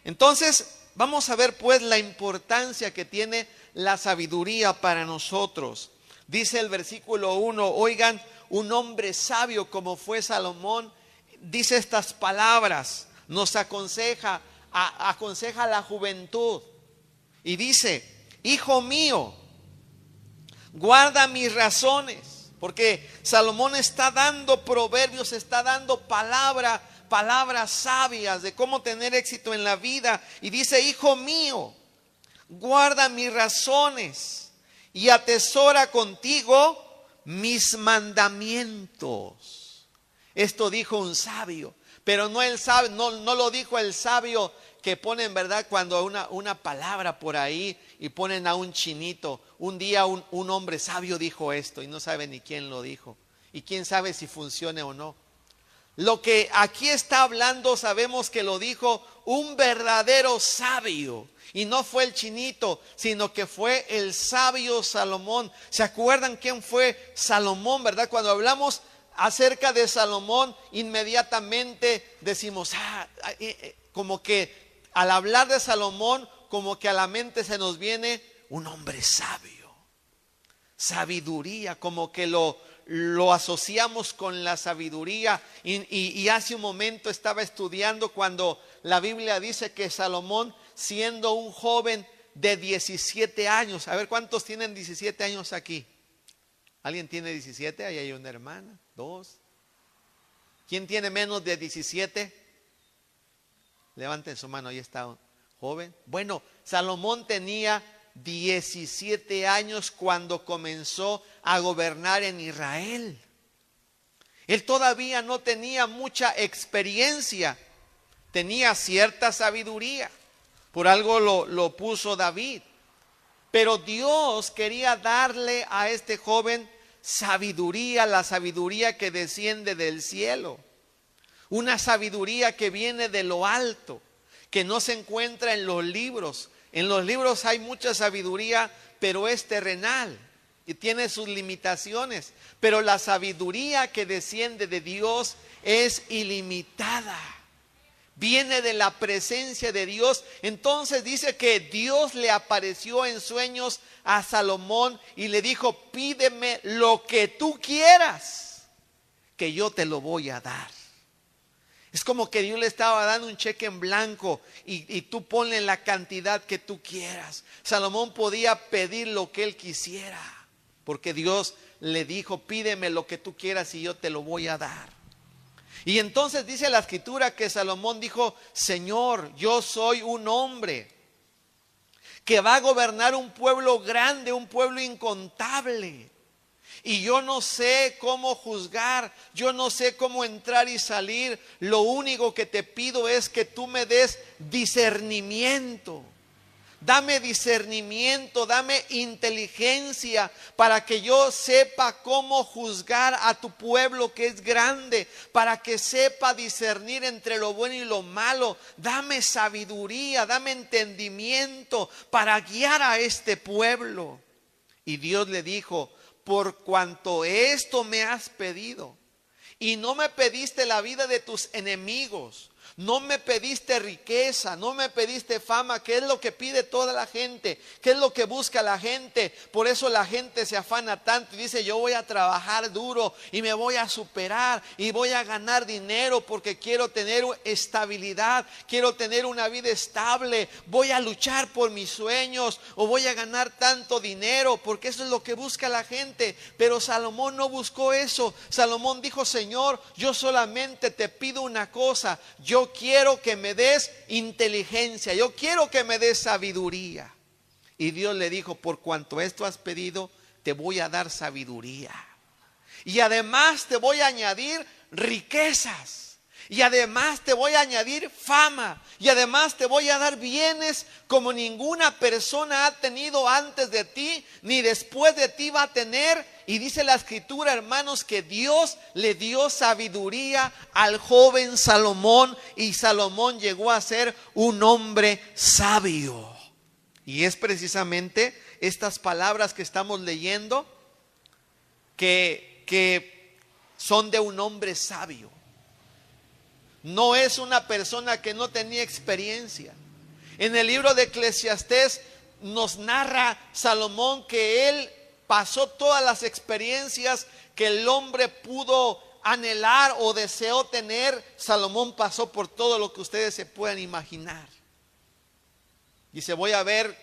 Entonces, vamos a ver pues la importancia que tiene la sabiduría para nosotros. Dice el versículo 1, oigan, un hombre sabio como fue Salomón, dice estas palabras, nos aconseja, aconseja a la juventud y dice, hijo mío, guarda mis razones porque Salomón está dando proverbios, está dando palabra palabras sabias de cómo tener éxito en la vida. Y dice, hijo mío, guarda mis razones y atesora contigo mis mandamientos. Esto dijo un sabio, pero no, el sabio, no, no lo dijo el sabio que pone en verdad cuando una, una palabra por ahí y ponen a un chinito. Un día un, un hombre sabio dijo esto y no sabe ni quién lo dijo. Y quién sabe si funcione o no. Lo que aquí está hablando sabemos que lo dijo un verdadero sabio. Y no fue el chinito, sino que fue el sabio Salomón. ¿Se acuerdan quién fue Salomón, verdad? Cuando hablamos acerca de Salomón, inmediatamente decimos, ah, eh, eh", como que al hablar de Salomón, como que a la mente se nos viene un hombre sabio. Sabiduría, como que lo, lo asociamos con la sabiduría. Y, hace un momento estaba estudiando cuando la Biblia dice que Salomón, siendo un joven de 17 años, a ver cuántos tienen 17 años aquí. ¿Alguien tiene 17? Ahí hay una hermana, dos. ¿Quién tiene menos de 17? Levanten su mano, ahí está joven. Bueno, Salomón tenía 17 años cuando comenzó a gobernar en Israel. Él todavía no tenía mucha experiencia, tenía cierta sabiduría. Por algo lo, lo puso David. Pero Dios quería darle a este joven sabiduría, la sabiduría que desciende del cielo. Una sabiduría que viene de lo alto, que no se encuentra en los libros, en los libros hay mucha sabiduría, pero es terrenal y tiene sus limitaciones. Pero la sabiduría que desciende de Dios es ilimitada. Viene de la presencia de Dios. Entonces dice que Dios le apareció en sueños a Salomón y le dijo, pídeme lo que tú quieras, que yo te lo voy a dar. Es como que Dios le estaba dando un cheque en blanco y, tú ponle la cantidad que tú quieras. Salomón podía pedir lo que él quisiera, porque Dios le dijo, pídeme lo que tú quieras y yo te lo voy a dar. Y entonces dice la escritura que Salomón dijo, Señor, yo soy un hombre que va a gobernar un pueblo grande, un pueblo incontable. Y yo no sé cómo juzgar, yo no sé cómo entrar y salir. Lo único que te pido es que tú me des discernimiento. Dame discernimiento, dame inteligencia para que yo sepa cómo juzgar a tu pueblo que es grande, para que sepa discernir entre lo bueno y lo malo. Dame sabiduría, dame entendimiento para guiar a este pueblo. Y Dios le dijo, por cuanto esto me has pedido. Y no me pediste la vida de tus enemigos, no me pediste riqueza, no me pediste fama, que es lo que pide toda la gente, que es lo que busca la gente. Por eso la gente se afana tanto y dice, yo voy a trabajar duro y me voy a superar y voy a ganar dinero porque quiero tener estabilidad, quiero tener una vida estable, voy a luchar por mis sueños o voy a ganar tanto dinero porque eso es lo que busca la gente. Pero Salomón no buscó eso. Salomón dijo, Señor, yo solamente te pido una cosa, yo quiero que me des inteligencia, yo quiero que me des sabiduría. Y Dios le dijo, por cuanto esto has pedido, te voy a dar sabiduría. Y además te voy a añadir riquezas. Y además te voy a añadir fama. Y además te voy a dar bienes como ninguna persona ha tenido antes de ti, ni después de ti va a tener. Y dice la escritura, hermanos, que Dios le dio sabiduría al joven Salomón. Y Salomón llegó a ser un hombre sabio. Y es precisamente estas palabras que estamos leyendo que, que son de un hombre sabio. No es una persona que no tenía experiencia. En el libro de Eclesiastés nos narra Salomón que él pasó todas las experiencias que el hombre pudo anhelar o deseó tener. Salomón pasó por todo lo que ustedes se puedan imaginar. Dice, voy a ver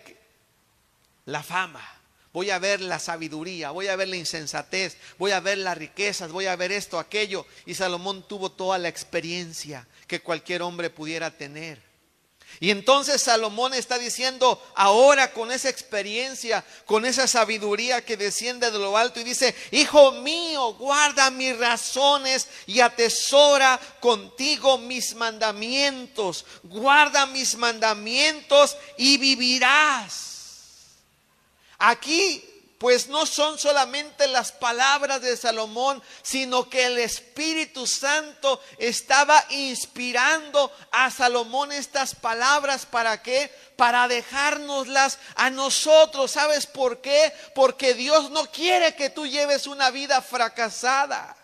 la fama, Voy a ver la sabiduría, voy a ver la insensatez, voy a ver las riquezas, voy a ver esto, aquello. Y Salomón tuvo toda la experiencia que cualquier hombre pudiera tener. Y entonces Salomón está diciendo, ahora con esa experiencia, con esa sabiduría que desciende de lo alto y dice, Hijo mío, guarda mis razones y atesora contigo mis mandamientos. Guarda mis mandamientos y vivirás. Aquí pues no son solamente las palabras de Salomón, sino que el Espíritu Santo estaba inspirando a Salomón estas palabras. ¿Para qué? Para dejárnoslas a nosotros. ¿Sabes por qué? Porque Dios no quiere que tú lleves una vida fracasada.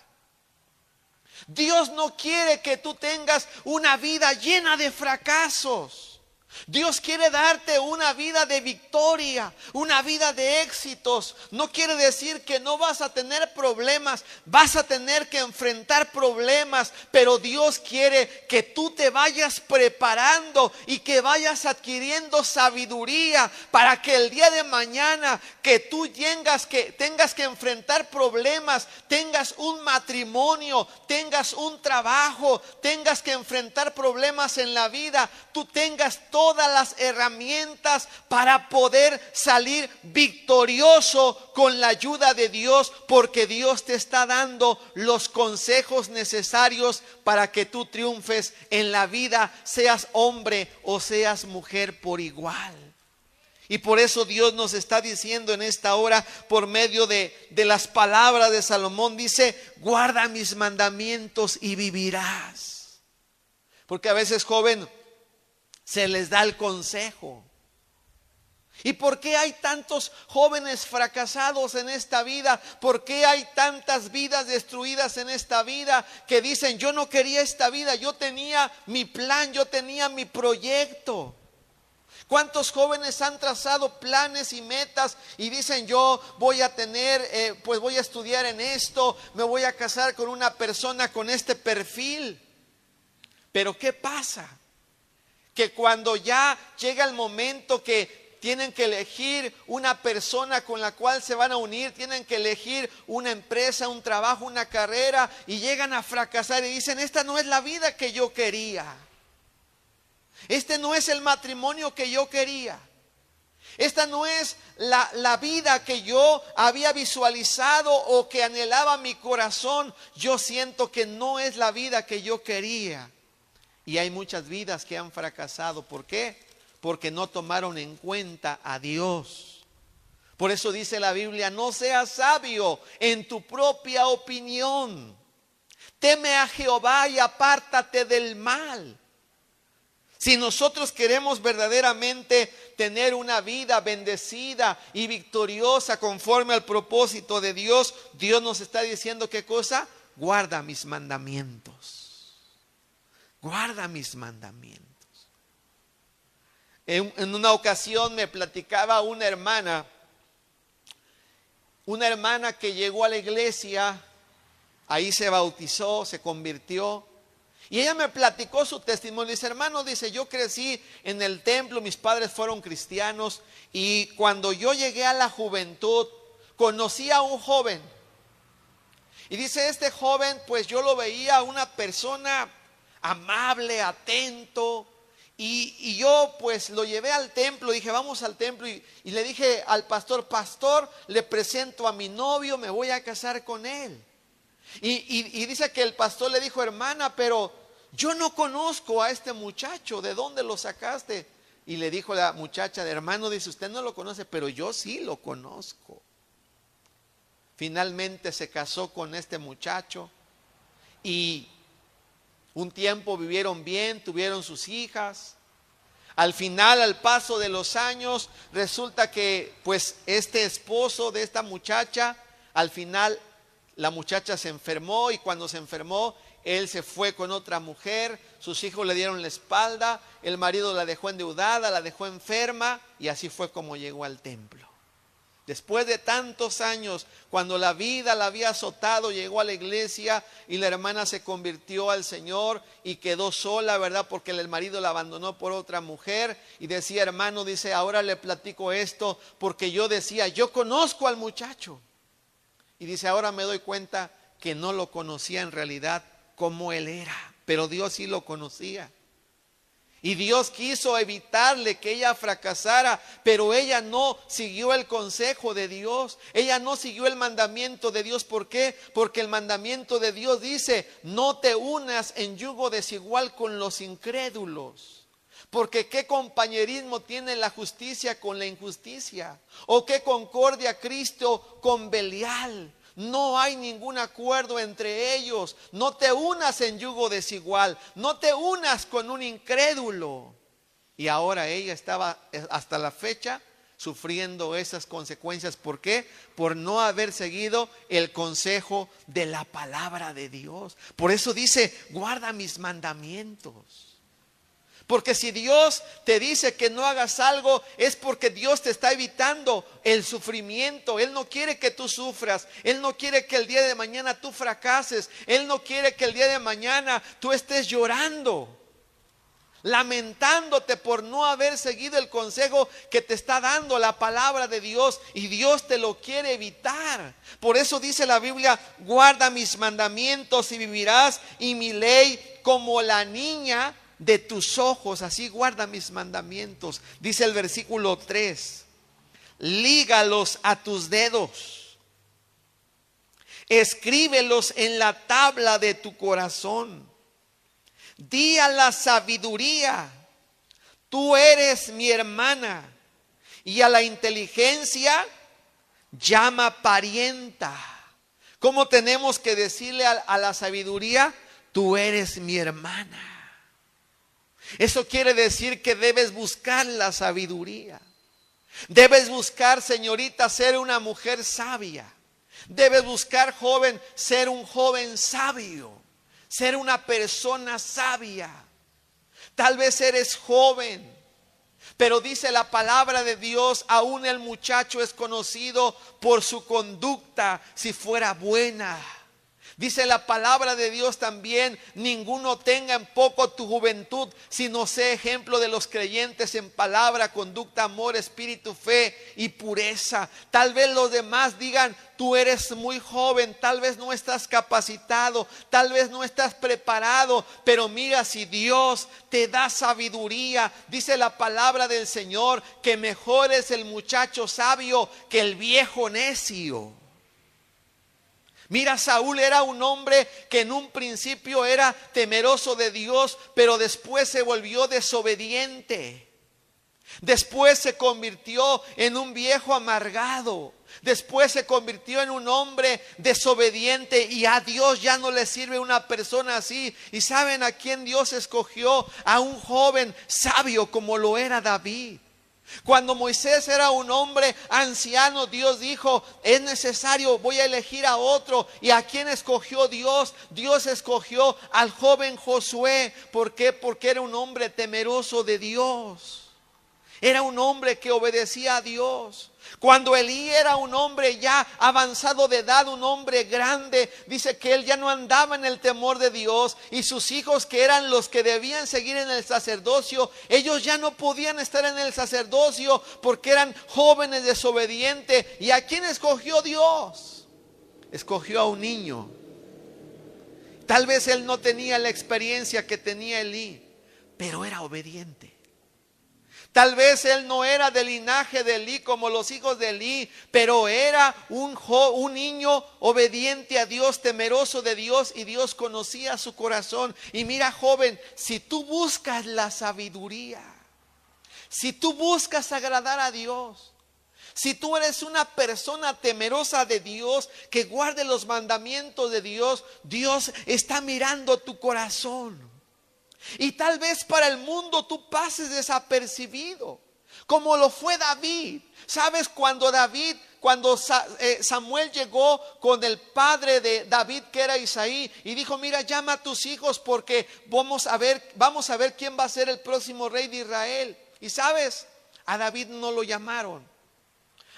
Dios no quiere que tú tengas una vida llena de fracasos. Dios quiere darte una vida de victoria, una vida de éxitos. No quiere decir que no vas a tener problemas, vas a tener que enfrentar problemas, pero Dios quiere que tú te vayas preparando y que vayas adquiriendo sabiduría para que el día de mañana que tú tengas que tengas que enfrentar problemas, tengas un matrimonio, tengas un trabajo, tengas que enfrentar problemas en la vida, tú tengas todo todas las herramientas para poder salir victorioso con la ayuda de Dios, porque Dios te está dando los consejos necesarios para que tú triunfes en la vida, seas hombre o seas mujer por igual. Y por eso Dios nos está diciendo en esta hora, por medio de, de, las palabras de Salomón, dice, guarda mis mandamientos y vivirás. Porque a veces, joven, se les da el consejo. ¿Y por qué hay tantos jóvenes fracasados en esta vida? ¿Por qué hay tantas vidas destruidas en esta vida que dicen, yo no quería esta vida, yo tenía mi plan, yo tenía mi proyecto? ¿Cuántos jóvenes han trazado planes y metas y dicen yo voy a tener, eh, pues voy a estudiar en esto, me voy a casar con una persona con este perfil? Pero ¿qué pasa? Que cuando ya llega el momento que tienen que elegir una persona con la cual se van a unir, tienen que elegir una empresa, un trabajo, una carrera y llegan a fracasar y dicen, esta no es la vida que yo quería. Este no es el matrimonio que yo quería. Esta no es la, la, vida que yo había visualizado o que anhelaba mi corazón. Yo siento que no es la vida que yo quería. Y hay muchas vidas que han fracasado. ¿Por qué? Porque no tomaron en cuenta a Dios. Por eso dice la Biblia, no seas sabio en tu propia opinión. Teme a Jehová y apártate del mal. Si nosotros queremos verdaderamente tener una vida bendecida y victoriosa conforme al propósito de Dios, Dios nos está diciendo qué cosa? Guarda mis mandamientos guarda mis mandamientos. En, una ocasión me platicaba una hermana, una hermana que llegó a la iglesia, ahí se bautizó, se convirtió, y ella me platicó su testimonio. Dice, hermano, dice, yo crecí en el templo, mis padres fueron cristianos, y cuando yo llegué a la juventud, conocí a un joven. Y dice, este joven, pues yo lo veía una persona amable, atento. Y, yo pues lo llevé al templo, dije, vamos al templo y, le dije al pastor, pastor, le presento a mi novio, me voy a casar con él. Y, y dice que el pastor le dijo, hermana, pero yo no conozco a este muchacho, ¿de dónde lo sacaste? Y le dijo la muchacha hermano, dice, usted no lo conoce, pero yo sí lo conozco. Finalmente se casó con este muchacho y un tiempo vivieron bien, tuvieron sus hijas. Al final, al paso de los años, resulta que pues este esposo de esta muchacha, al final la muchacha se enfermó y cuando se enfermó, él se fue con otra mujer, sus hijos le dieron la espalda, el marido la dejó endeudada, la dejó enferma y así fue como llegó al templo. Después de tantos años, cuando la vida la había azotado, llegó a la iglesia y la hermana se convirtió al Señor y quedó sola, ¿verdad? Porque el marido la abandonó por otra mujer y decía, hermano, dice, ahora le platico esto porque yo decía, yo conozco al muchacho. Y dice, ahora me doy cuenta que no lo conocía en realidad como él era, pero Dios sí lo conocía. Y Dios quiso evitarle que ella fracasara, pero ella no siguió el consejo de Dios. Ella no siguió el mandamiento de Dios. ¿Por qué? Porque el mandamiento de Dios dice, no te unas en yugo desigual con los incrédulos. Porque qué compañerismo tiene la justicia con la injusticia. O qué concordia Cristo con Belial. No hay ningún acuerdo entre ellos. No te unas en yugo desigual. No te unas con un incrédulo. Y ahora ella estaba eh, hasta la fecha sufriendo esas consecuencias. ¿Por qué? Por no haber seguido el consejo de la palabra de Dios. Por eso dice, guarda mis mandamientos. Porque si Dios te dice que no hagas algo, es porque Dios te está evitando el sufrimiento. Él no quiere que tú sufras. Él no quiere que el día de mañana tú fracases. Él no quiere que el día de mañana tú estés llorando. Lamentándote por no haber seguido el consejo que te está dando la palabra de Dios y Dios te lo quiere evitar. Por eso dice la Biblia, guarda mis mandamientos y vivirás y mi ley como la niña de tus ojos, así guarda mis mandamientos. Dice el versículo 3, lígalos a tus dedos, escríbelos en la tabla de tu corazón. Di a la sabiduría, tú eres mi hermana, y a la inteligencia llama parienta. ¿Cómo tenemos que decirle a, a la sabiduría? Tú eres mi hermana. Eso quiere decir que debes buscar la sabiduría. Debes buscar, señorita, ser una mujer sabia. Debes buscar, joven, ser un joven sabio. Ser una persona sabia. Tal vez eres joven, pero dice la palabra de Dios, aún el muchacho es conocido por su conducta si fuera buena. Dice la palabra de Dios también, ninguno tenga en poco tu juventud, sino sé ejemplo de los creyentes en palabra, conducta, amor, espíritu, fe y pureza. Tal vez los demás digan, tú eres muy joven, tal vez no estás capacitado, tal vez no estás preparado, pero mira si Dios te da sabiduría, dice la palabra del Señor, que mejor es el muchacho sabio que el viejo necio. Mira, Saúl era un hombre que en un principio era temeroso de Dios, pero después se volvió desobediente. Después se convirtió en un viejo amargado. Después se convirtió en un hombre desobediente y a Dios ya no le sirve una persona así. ¿Y saben a quién Dios escogió? A un joven sabio como lo era David. Cuando Moisés era un hombre anciano, Dios dijo, es necesario, voy a elegir a otro. ¿Y a quién escogió Dios? Dios escogió al joven Josué. ¿Por qué? Porque era un hombre temeroso de Dios. Era un hombre que obedecía a Dios. Cuando Elí era un hombre ya avanzado de edad, un hombre grande, dice que él ya no andaba en el temor de Dios y sus hijos que eran los que debían seguir en el sacerdocio, ellos ya no podían estar en el sacerdocio porque eran jóvenes desobedientes. ¿Y a quién escogió Dios? Escogió a un niño. Tal vez él no tenía la experiencia que tenía Elí, pero era obediente. Tal vez él no era del linaje de Elí como los hijos de Elí, pero era un, un niño obediente a Dios, temeroso de Dios y Dios conocía su corazón. Y mira joven, si tú buscas la sabiduría, si tú buscas agradar a Dios, si tú eres una persona temerosa de Dios, que guarde los mandamientos de Dios, Dios está mirando tu corazón. Y tal vez para el mundo tú pases desapercibido, como lo fue David. ¿Sabes cuando David, cuando eh, Samuel llegó con el padre de David que era Isaí y dijo, "Mira, llama a tus hijos porque vamos a ver, vamos a ver quién va a ser el próximo rey de Israel." Y sabes, a David no lo llamaron.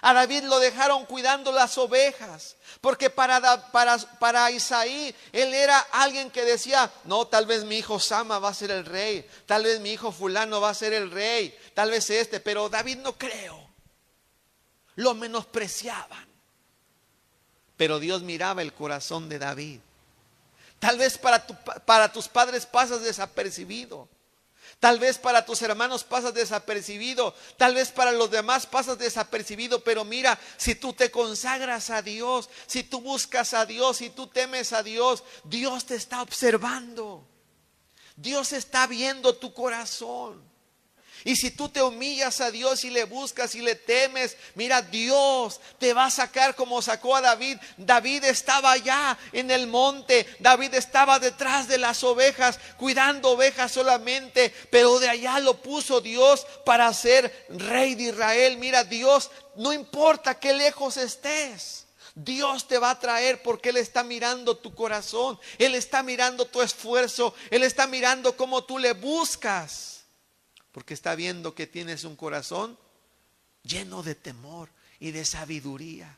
A David lo dejaron cuidando las ovejas, porque para, para, para, Isaí él era alguien que decía, no, tal vez mi hijo Sama va a ser el rey, tal vez mi hijo fulano va a ser el rey, tal vez este, pero David no creo. Lo menospreciaban. Pero Dios miraba el corazón de David. Tal vez para, para tus padres pasas desapercibido. Tal vez para tus hermanos pasas desapercibido, tal vez para los demás pasas desapercibido, pero mira, si tú te consagras a Dios, si tú buscas a Dios, si tú temes a Dios, Dios te está observando. Dios está viendo tu corazón. Y si tú te humillas a Dios y le buscas y le temes, mira, Dios te va a sacar como sacó a David. David estaba allá en el monte, David estaba detrás de las ovejas, cuidando ovejas solamente, pero de allá lo puso Dios para ser rey de Israel. Mira, Dios, no importa qué lejos estés. Dios te va a traer porque Él está mirando tu corazón, Él está mirando tu esfuerzo, Él está mirando cómo tú le buscas porque está viendo que tienes un corazón lleno de temor y de sabiduría.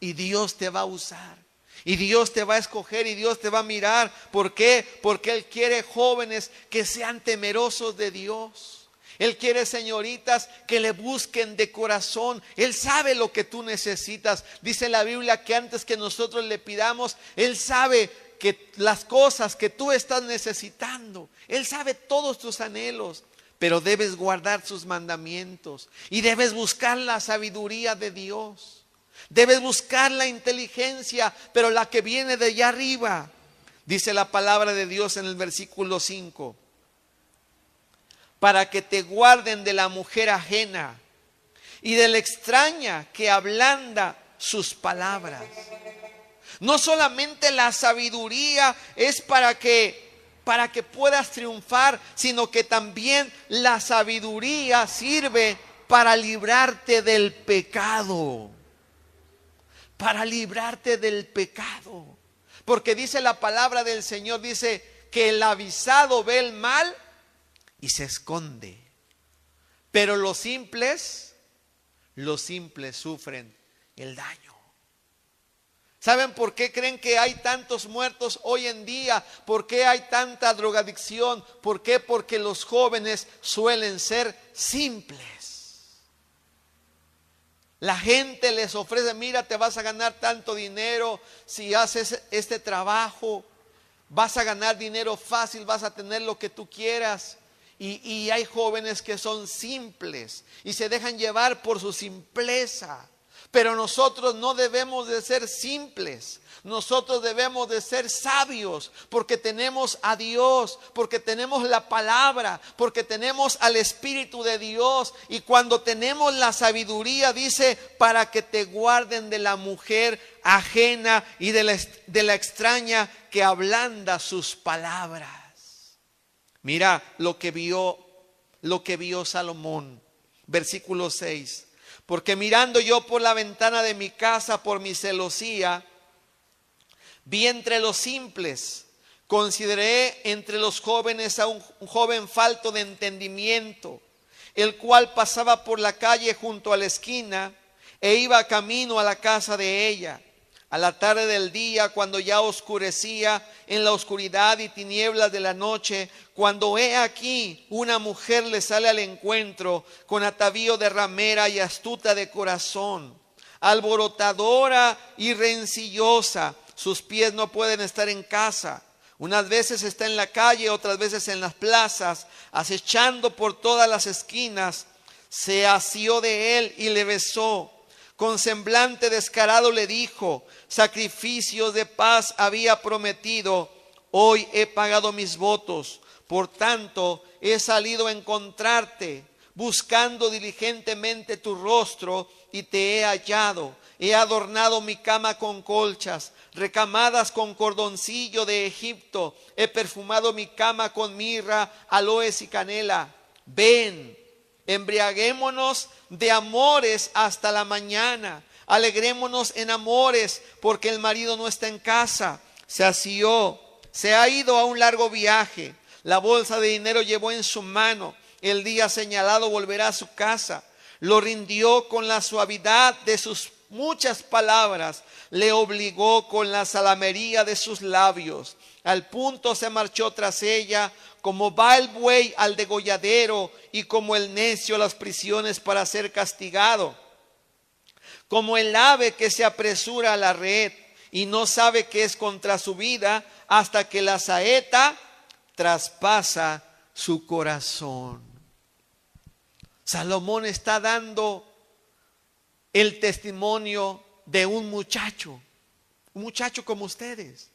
Y Dios te va a usar. Y Dios te va a escoger y Dios te va a mirar. ¿Por qué? Porque Él quiere jóvenes que sean temerosos de Dios. Él quiere señoritas que le busquen de corazón. Él sabe lo que tú necesitas. Dice la Biblia que antes que nosotros le pidamos, Él sabe que las cosas que tú estás necesitando. Él sabe todos tus anhelos pero debes guardar sus mandamientos y debes buscar la sabiduría de Dios. Debes buscar la inteligencia, pero la que viene de allá arriba. Dice la palabra de Dios en el versículo 5. Para que te guarden de la mujer ajena y de la extraña que ablanda sus palabras. No solamente la sabiduría es para que para que puedas triunfar, sino que también la sabiduría sirve para librarte del pecado. Para librarte del pecado. Porque dice la palabra del Señor, dice que el avisado ve el mal y se esconde. Pero los simples, los simples sufren el daño. ¿Saben por qué creen que hay tantos muertos hoy en día? ¿Por qué hay tanta drogadicción? ¿Por qué? Porque los jóvenes suelen ser simples. La gente les ofrece, mira, te vas a ganar tanto dinero si haces este trabajo, vas a ganar dinero fácil, vas a tener lo que tú quieras. Y, y hay jóvenes que son simples y se dejan llevar por su simpleza. Pero nosotros no debemos de ser simples. Nosotros debemos de ser sabios porque tenemos a Dios, porque tenemos la palabra, porque tenemos al Espíritu de Dios. Y cuando tenemos la sabiduría, dice, para que te guarden de la mujer ajena y de la, de la extraña que ablanda sus palabras. Mira lo que vio, lo que vio Salomón. Versículo 6. Porque mirando yo por la ventana de mi casa por mi celosía, vi entre los simples, consideré entre los jóvenes a un, joven falto de entendimiento, el cual pasaba por la calle junto a la esquina e iba camino a la casa de ella a la tarde del día, cuando ya oscurecía en la oscuridad y tinieblas de la noche, cuando he aquí una mujer le sale al encuentro con atavío de ramera y astuta de corazón, alborotadora y rencillosa, sus pies no pueden estar en casa. Unas veces está en la calle, otras veces en las plazas, acechando por todas las esquinas. Se asió de él y le besó con semblante descarado le dijo, sacrificios de paz había prometido, hoy he pagado mis votos, por tanto he salido a encontrarte, buscando diligentemente tu rostro y te he hallado. He adornado mi cama con colchas, recamadas con cordoncillo de Egipto. He perfumado mi cama con mirra, aloes y canela. Ven, embriaguémonos de amores hasta la mañana. Alegrémonos en amores porque el marido no está en casa. Se asió, se ha ido a un largo viaje. La bolsa de dinero llevó en su mano. El día señalado volverá a su casa. lo rindió con la suavidad de sus muchas palabras, le obligó con la salamería de sus labios. Al punto se marchó tras ella, como va el buey al degolladero y como el necio a las prisiones para ser castigado. Como el ave que se apresura a la red y no sabe que es contra su vida hasta que la saeta traspasa su corazón. Salomón está dando el testimonio de un muchacho, un muchacho como ustedes,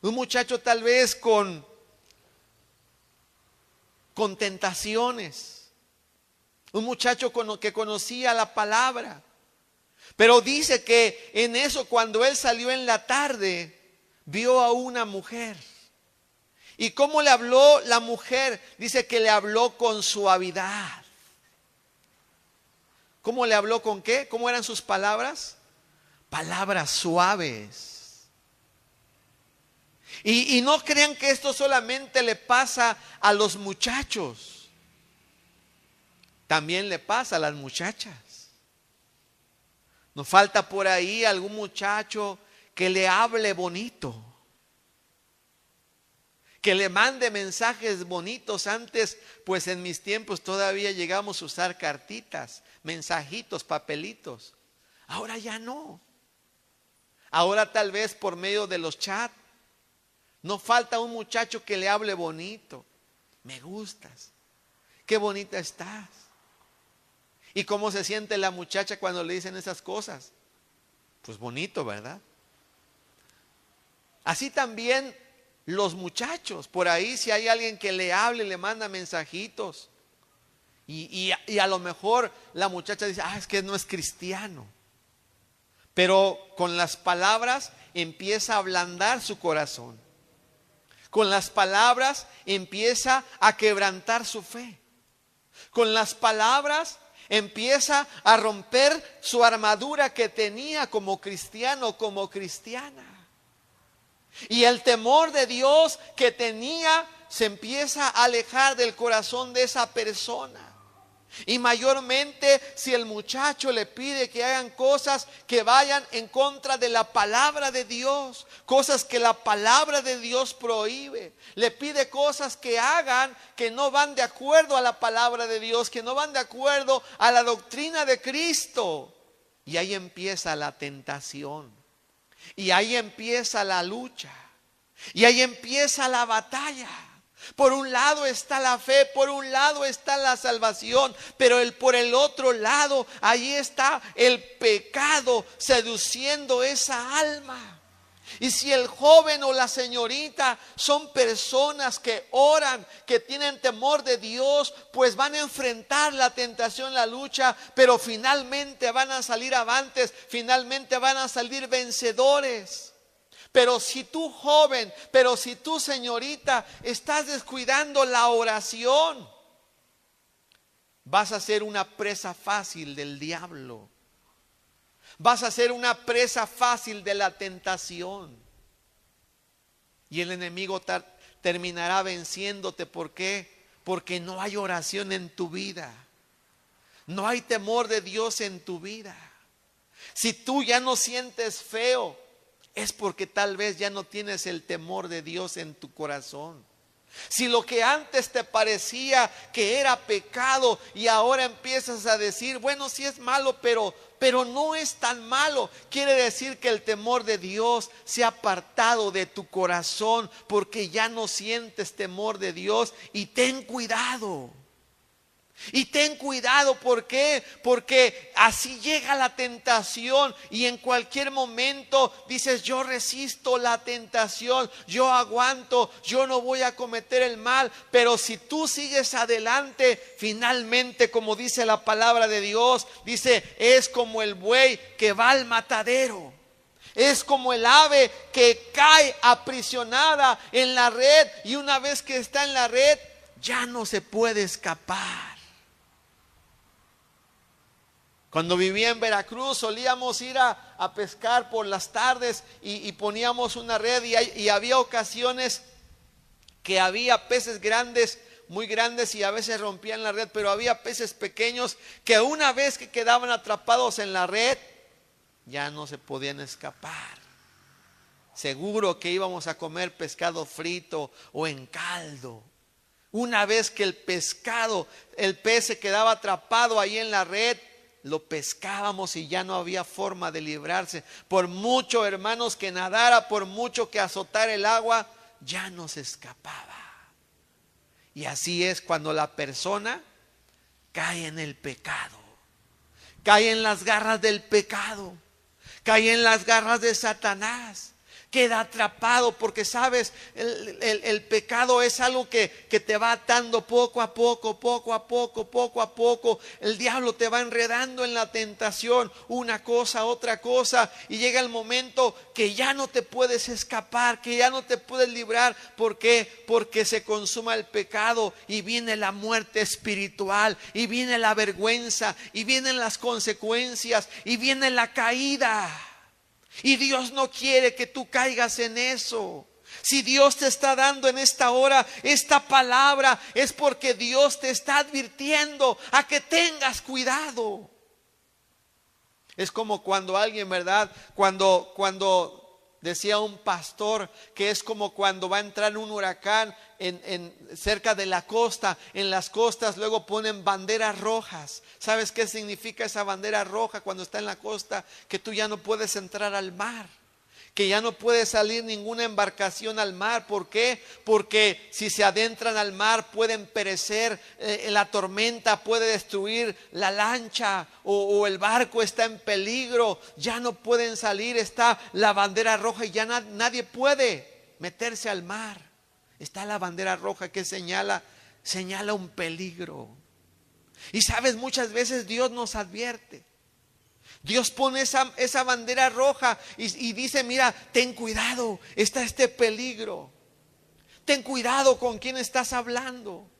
un muchacho tal vez con, con tentaciones, un muchacho que conocía la palabra, pero dice que en eso cuando él salió en la tarde, vio a una mujer. ¿Y cómo le habló la mujer? Dice que le habló con suavidad. ¿Cómo le habló con qué? ¿Cómo eran sus palabras? Palabras suaves. Y, no crean que esto solamente le pasa a los muchachos. También le pasa a las muchachas. Nos falta por ahí algún muchacho que le hable bonito. Que le mande mensajes bonitos. Antes, pues en mis tiempos todavía llegamos a usar cartitas mensajitos, papelitos. Ahora ya no. Ahora tal vez por medio de los chats. No falta un muchacho que le hable bonito. Me gustas. Qué bonita estás. ¿Y cómo se siente la muchacha cuando le dicen esas cosas? Pues bonito, ¿verdad? Así también los muchachos. Por ahí si hay alguien que le hable, le manda mensajitos. Y, a lo mejor la muchacha dice, ah, es que no es cristiano. Pero con las palabras empieza a ablandar su corazón. Con las palabras empieza a quebrantar su fe. Con las palabras empieza a romper su armadura que tenía como cristiano, como cristiana. Y el temor de Dios que tenía se empieza a alejar del corazón de esa persona. Y mayormente si el muchacho le pide que hagan cosas que vayan en contra de la palabra de Dios, cosas que la palabra de Dios prohíbe, le pide cosas que hagan que no van de acuerdo a la palabra de Dios, que no van de acuerdo a la doctrina de Cristo. Y ahí empieza la tentación. Y ahí empieza la lucha. Y ahí empieza la batalla. Por un lado está la fe, por un lado está la salvación, pero el, por el otro lado, ahí está el pecado seduciendo esa alma. Y si el joven o la señorita son personas que oran, que tienen temor de Dios, pues van a enfrentar la tentación, la lucha, pero finalmente van a salir avantes, finalmente van a salir vencedores. Pero si tú joven, pero si tú señorita estás descuidando la oración, vas a ser una presa fácil del diablo. Vas a ser una presa fácil de la tentación. Y el enemigo terminará venciéndote. ¿Por qué? Porque no hay oración en tu vida. No hay temor de Dios en tu vida. Si tú ya no sientes feo, es porque tal vez ya no tienes el temor de Dios en tu corazón. Si lo que antes te parecía que era pecado y ahora empiezas a decir, bueno, sí es malo, pero pero no es tan malo. Quiere decir que el temor de Dios se ha apartado de tu corazón porque ya no sientes temor de Dios y ten cuidado. Y ten cuidado, ¿por qué? Porque así llega la tentación y en cualquier momento dices, yo resisto la tentación, yo aguanto, yo no voy a cometer el mal, pero si tú sigues adelante, finalmente, como dice la palabra de Dios, dice, es como el buey que va al matadero. Es como el ave que cae aprisionada en la red y una vez que está en la red, ya no se puede escapar. Cuando vivía en Veracruz solíamos ir a, pescar por las tardes y, poníamos una red y, y había ocasiones que había peces grandes muy grandes y a veces rompían la red, pero había peces pequeños que una vez que quedaban atrapados en la red, ya no se podían escapar. Seguro que íbamos a comer pescado frito o en caldo. Una vez que el pescado, el pez se quedaba atrapado ahí en la red, lo pescábamos y ya no había forma de librarse. Por mucho, hermanos, que nadara, por mucho que azotara el agua, ya no se escapaba. Y así es cuando la persona cae en el pecado, cae en las garras del pecado, cae en las garras de Satanás queda atrapado porque sabes, el, pecado es algo que, que, te va atando poco a poco, poco a poco, poco a poco. El diablo te va enredando en la tentación, una cosa, otra cosa, y llega el momento que ya no te puedes escapar, que ya no te puedes librar. ¿Por qué? Porque se consuma el pecado y viene la muerte espiritual, y viene la vergüenza, y vienen las consecuencias, y viene la caída. Y Dios no quiere que tú caigas en eso. Si Dios te está dando en esta hora esta palabra, es porque Dios te está advirtiendo a que tengas cuidado. Es como cuando alguien, ¿verdad? Cuando, cuando Decía un pastor que es como cuando va a entrar un huracán en, cerca de la costa. En las costas luego ponen banderas rojas. ¿Sabes qué significa esa bandera roja cuando está en la costa? Que tú ya no puedes entrar al mar que ya no puede salir ninguna embarcación al mar. ¿Por qué? Porque si se adentran al mar pueden perecer, eh, la tormenta puede destruir la lancha o, el barco está en peligro, ya no pueden salir, está la bandera roja y ya nadie puede meterse al mar. Está la bandera roja que señala, señala un peligro. Y sabes, muchas veces Dios nos advierte. Dios pone esa, esa bandera roja y, dice, mira, ten cuidado, está este peligro. Ten cuidado con quién estás hablando.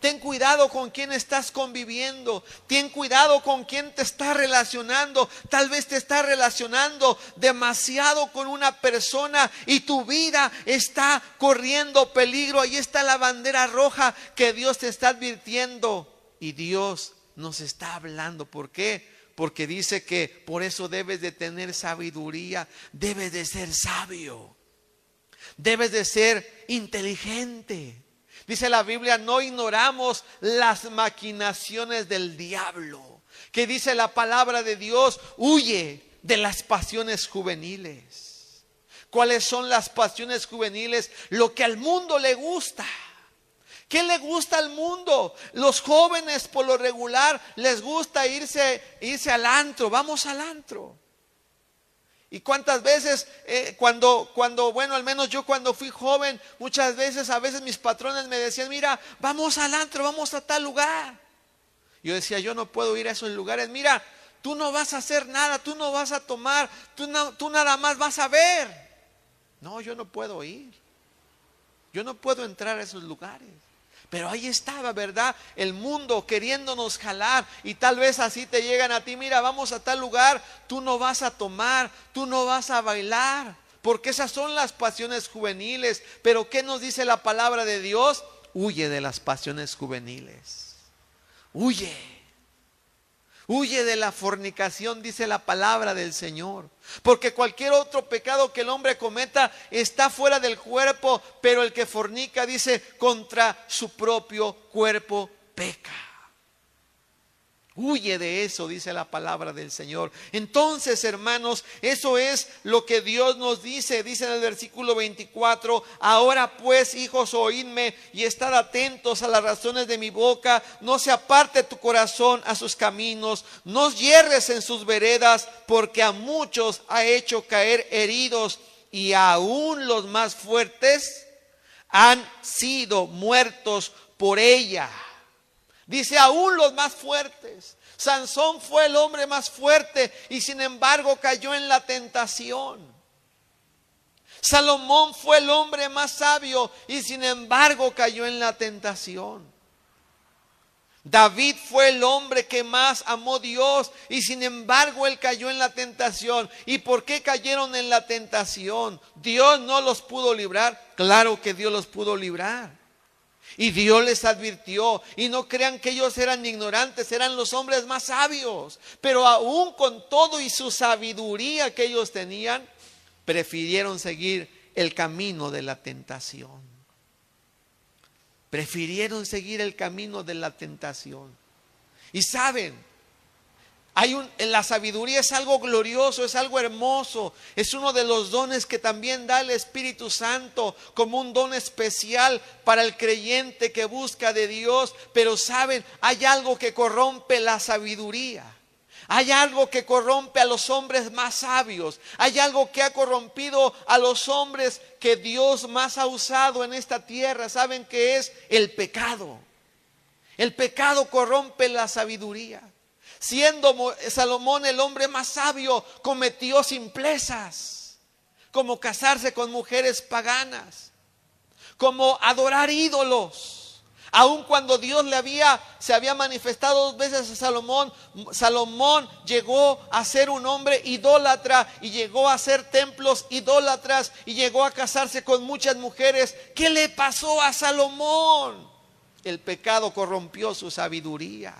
Ten cuidado con quién estás conviviendo. Ten cuidado con quién te está relacionando. Tal vez te está relacionando demasiado con una persona y tu vida está corriendo peligro. Ahí está la bandera roja que Dios te está advirtiendo. Y Dios nos está hablando. ¿Por qué? Porque dice que por eso debes de tener sabiduría, debes de ser sabio, debes de ser inteligente. Dice la Biblia, no ignoramos las maquinaciones del diablo, que dice la palabra de Dios, huye de las pasiones juveniles. ¿Cuáles son las pasiones juveniles? Lo que al mundo le gusta. ¿Qué le gusta al mundo? Los jóvenes por lo regular les gusta irse, irse al antro. Vamos al antro. Y cuántas veces eh, cuando, cuando, bueno, al menos yo cuando fui joven, muchas veces, a veces mis patrones me decían, mira, vamos al antro, vamos a tal lugar. Yo decía, yo no puedo ir a esos lugares. Mira, tú no vas a hacer nada, tú no vas a tomar, tú, no, tú nada más vas a ver. No, yo no puedo ir. Yo no puedo entrar a esos lugares. Pero ahí estaba, ¿verdad? El mundo queriéndonos jalar y tal vez así te llegan a ti, mira, vamos a tal lugar, tú no vas a tomar, tú no vas a bailar, porque esas son las pasiones juveniles. Pero ¿qué nos dice la palabra de Dios? Huye de las pasiones juveniles. Huye. Huye de la fornicación, dice la palabra del Señor. Porque cualquier otro pecado que el hombre cometa está fuera del cuerpo, pero el que fornica, dice, contra su propio cuerpo peca. Huye de eso, dice la palabra del Señor. Entonces, hermanos, eso es lo que Dios nos dice. Dice en el versículo 24, ahora pues, hijos, oídme y estad atentos a las razones de mi boca. No se aparte tu corazón a sus caminos, no hierres en sus veredas, porque a muchos ha hecho caer heridos y aún los más fuertes han sido muertos por ella. Dice, aún los más fuertes. Sansón fue el hombre más fuerte y sin embargo cayó en la tentación. Salomón fue el hombre más sabio y sin embargo cayó en la tentación. David fue el hombre que más amó Dios y sin embargo él cayó en la tentación. ¿Y por qué cayeron en la tentación? Dios no los pudo librar. Claro que Dios los pudo librar. Y Dios les advirtió, y no crean que ellos eran ignorantes, eran los hombres más sabios. Pero aún con todo y su sabiduría que ellos tenían, prefirieron seguir el camino de la tentación. Prefirieron seguir el camino de la tentación. Y saben, hay un, la sabiduría es algo glorioso, es algo hermoso, es uno de los dones que también da el Espíritu Santo como un don especial para el creyente que busca de Dios. Pero saben, hay algo que corrompe la sabiduría. Hay algo que corrompe a los hombres más sabios. Hay algo que ha corrompido a los hombres que Dios más ha usado en esta tierra. ¿Saben qué es? El pecado. El pecado corrompe la sabiduría. Siendo Salomón el hombre más sabio, cometió simplezas, como casarse con mujeres paganas, como adorar ídolos. Aun cuando Dios le había, se había manifestado dos veces a Salomón, Salomón llegó a ser un hombre idólatra y llegó a ser templos idólatras y llegó a casarse con muchas mujeres. ¿Qué le pasó a Salomón? El pecado corrompió su sabiduría.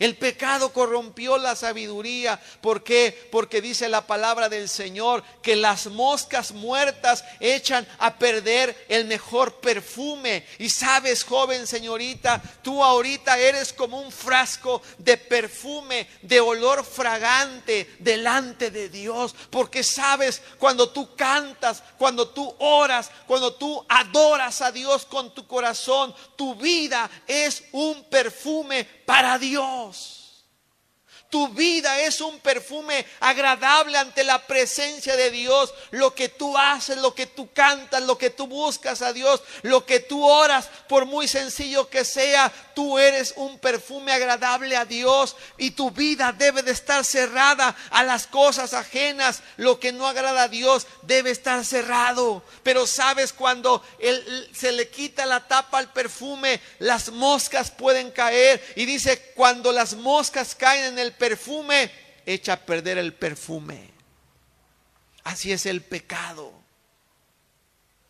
El pecado corrompió la sabiduría. ¿Por qué? Porque dice la palabra del Señor que las moscas muertas echan a perder el mejor perfume. Y sabes, joven señorita, tú ahorita eres como un frasco de perfume, de olor fragante delante de Dios. Porque sabes, cuando tú cantas, cuando tú oras, cuando tú adoras a Dios con tu corazón, tu vida es un perfume para Dios. Tu vida es un perfume agradable ante la presencia de Dios. Lo que tú haces, lo que tú cantas, lo que tú buscas a Dios, lo que tú oras, por muy sencillo que sea, tú eres un perfume agradable a Dios y tu vida debe de estar cerrada a las cosas ajenas. Lo que no agrada a Dios debe estar cerrado. Pero sabes, cuando se le quita la tapa al perfume, las moscas pueden caer. Y dice, cuando las moscas caen en el perfume, echa a perder el perfume. Así es el pecado.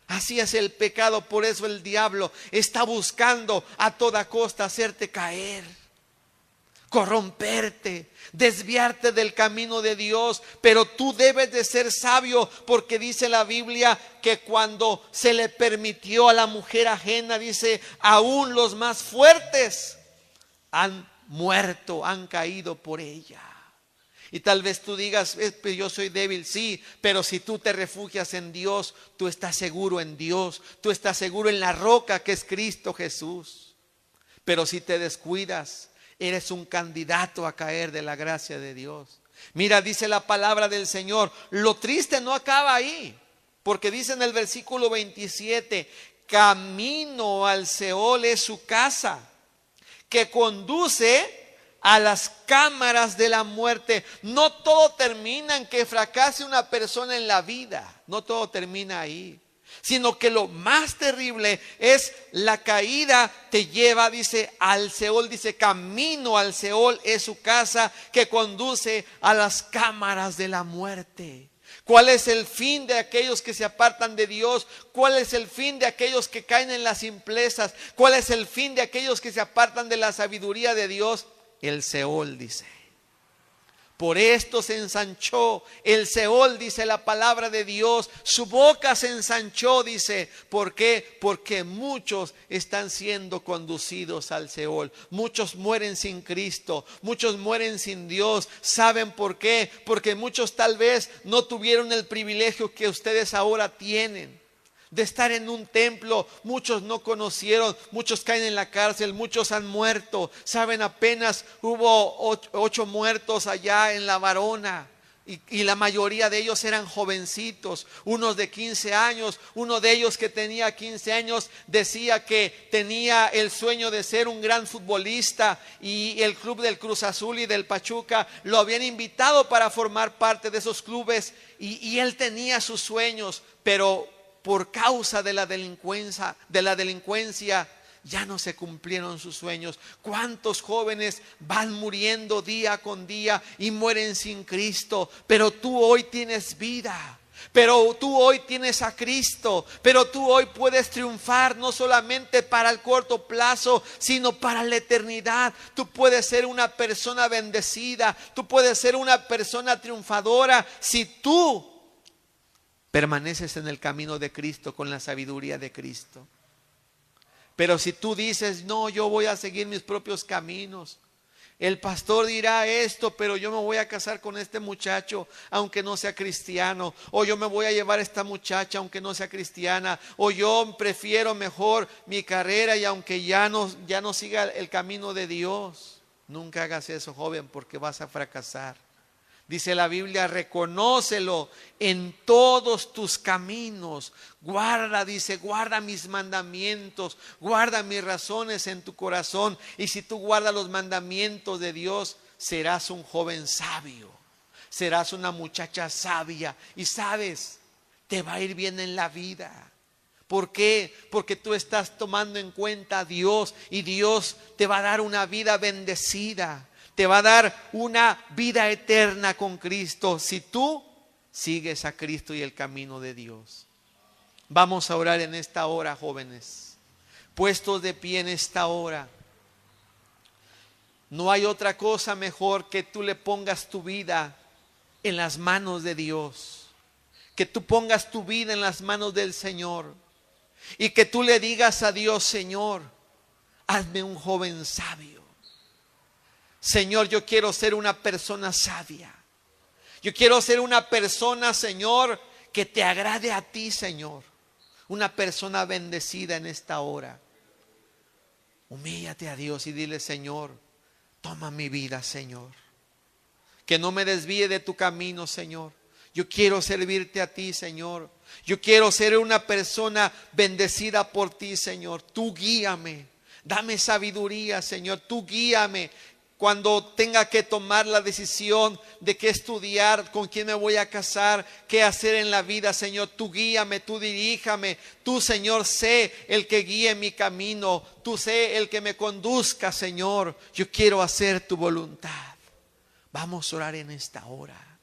Así es el pecado, por eso el diablo está buscando a toda costa hacerte caer, corromperte, desviarte del camino de Dios. Pero tú debes de ser sabio porque dice la Biblia que cuando se le permitió a la mujer ajena, dice, aún los más fuertes han muerto, han caído por ella. Y tal vez tú digas, yo soy débil, sí, pero si tú te refugias en Dios, tú estás seguro en Dios, tú estás seguro en la roca que es Cristo Jesús. Pero si te descuidas, eres un candidato a caer de la gracia de Dios. Mira, dice la palabra del Señor, lo triste no acaba ahí, porque dice en el versículo 27, camino al Seol es su casa que conduce a las cámaras de la muerte. No todo termina en que fracase una persona en la vida, no todo termina ahí, sino que lo más terrible es la caída te lleva, dice, al Seol, dice, camino al Seol es su casa que conduce a las cámaras de la muerte. ¿Cuál es el fin de aquellos que se apartan de Dios? ¿Cuál es el fin de aquellos que caen en las simplezas? ¿Cuál es el fin de aquellos que se apartan de la sabiduría de Dios? El Seol dice. Por esto se ensanchó el Seol, dice la palabra de Dios. Su boca se ensanchó, dice. ¿Por qué? Porque muchos están siendo conducidos al Seol. Muchos mueren sin Cristo. Muchos mueren sin Dios. ¿Saben por qué? Porque muchos tal vez no tuvieron el privilegio que ustedes ahora tienen de estar en un templo. Muchos no conocieron, muchos caen en la cárcel, muchos han muerto. Saben, apenas hubo ocho, muertos allá en la varona. Y, la mayoría de ellos eran jovencitos, unos de 15 años, uno de ellos que tenía 15 años decía que tenía el sueño de ser un gran futbolista y el club del Cruz Azul y del Pachuca lo habían invitado para formar parte de esos clubes y él tenía sus sueños, pero por causa de la delincuencia, de la delincuencia, ya no se cumplieron sus sueños. ¿Cuántos jóvenes van muriendo día con día y mueren sin Cristo? Pero tú hoy tienes vida. Pero tú hoy tienes a Cristo, pero tú hoy puedes triunfar no solamente para el corto plazo, sino para la eternidad. Tú puedes ser una persona bendecida, tú puedes ser una persona triunfadora si tú permaneces en el camino de Cristo con la sabiduría de Cristo. Pero si tú dices, no, yo voy a seguir mis propios caminos, el pastor dirá esto, pero yo me voy a casar con este muchacho, aunque no sea cristiano. O yo me voy a llevar a esta muchacha, aunque no sea cristiana. O yo prefiero mejor mi carrera y aunque ya no, ya no siga el camino de Dios. Nunca hagas eso, joven, porque vas a fracasar. Dice la Biblia, reconócelo en todos tus caminos. Guarda, dice, guarda mis mandamientos, guarda mis razones en tu corazón. Y si tú guardas los mandamientos de Dios, serás un joven sabio, serás una muchacha sabia. Y sabes, te va a ir bien en la vida. ¿Por qué? Porque tú estás tomando en cuenta a Dios y Dios te va a dar una vida bendecida te va a dar una vida eterna con Cristo si tú sigues a Cristo y el camino de Dios. Vamos a orar en esta hora, jóvenes. Puestos de pie en esta hora. No hay otra cosa mejor que tú le pongas tu vida en las manos de Dios. Que tú pongas tu vida en las manos del Señor. Y que tú le digas a Dios, Señor, hazme un joven sabio. Señor, yo quiero ser una persona sabia. Yo quiero ser una persona, Señor, que te agrade a ti, Señor. Una persona bendecida en esta hora. Humíllate a Dios y dile, Señor, toma mi vida, Señor. Que no me desvíe de tu camino, Señor. Yo quiero servirte a ti, Señor. Yo quiero ser una persona bendecida por ti, Señor. Tú guíame. Dame sabiduría, Señor. Tú guíame cuando tenga que tomar la decisión de qué estudiar, con quién me voy a casar, qué hacer en la vida, Señor, tú guíame, tú diríjame, tú, Señor, sé el que guíe mi camino, tú sé el que me conduzca, Señor. Yo quiero hacer tu voluntad. Vamos a orar en esta hora.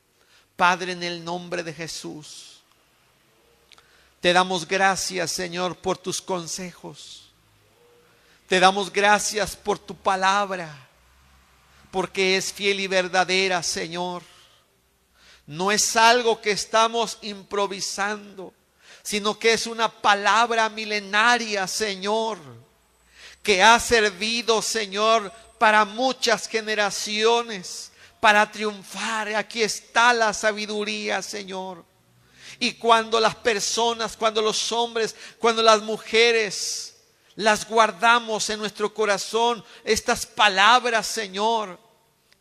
Padre, en el nombre de Jesús, te damos gracias, Señor, por tus consejos. Te damos gracias por tu palabra porque es fiel y verdadera, Señor. No es algo que estamos improvisando, sino que es una palabra milenaria, Señor, que ha servido, Señor, para muchas generaciones, para triunfar. Aquí está la sabiduría, Señor. Y cuando las personas, cuando los hombres, cuando las mujeres, las guardamos en nuestro corazón, estas palabras, Señor,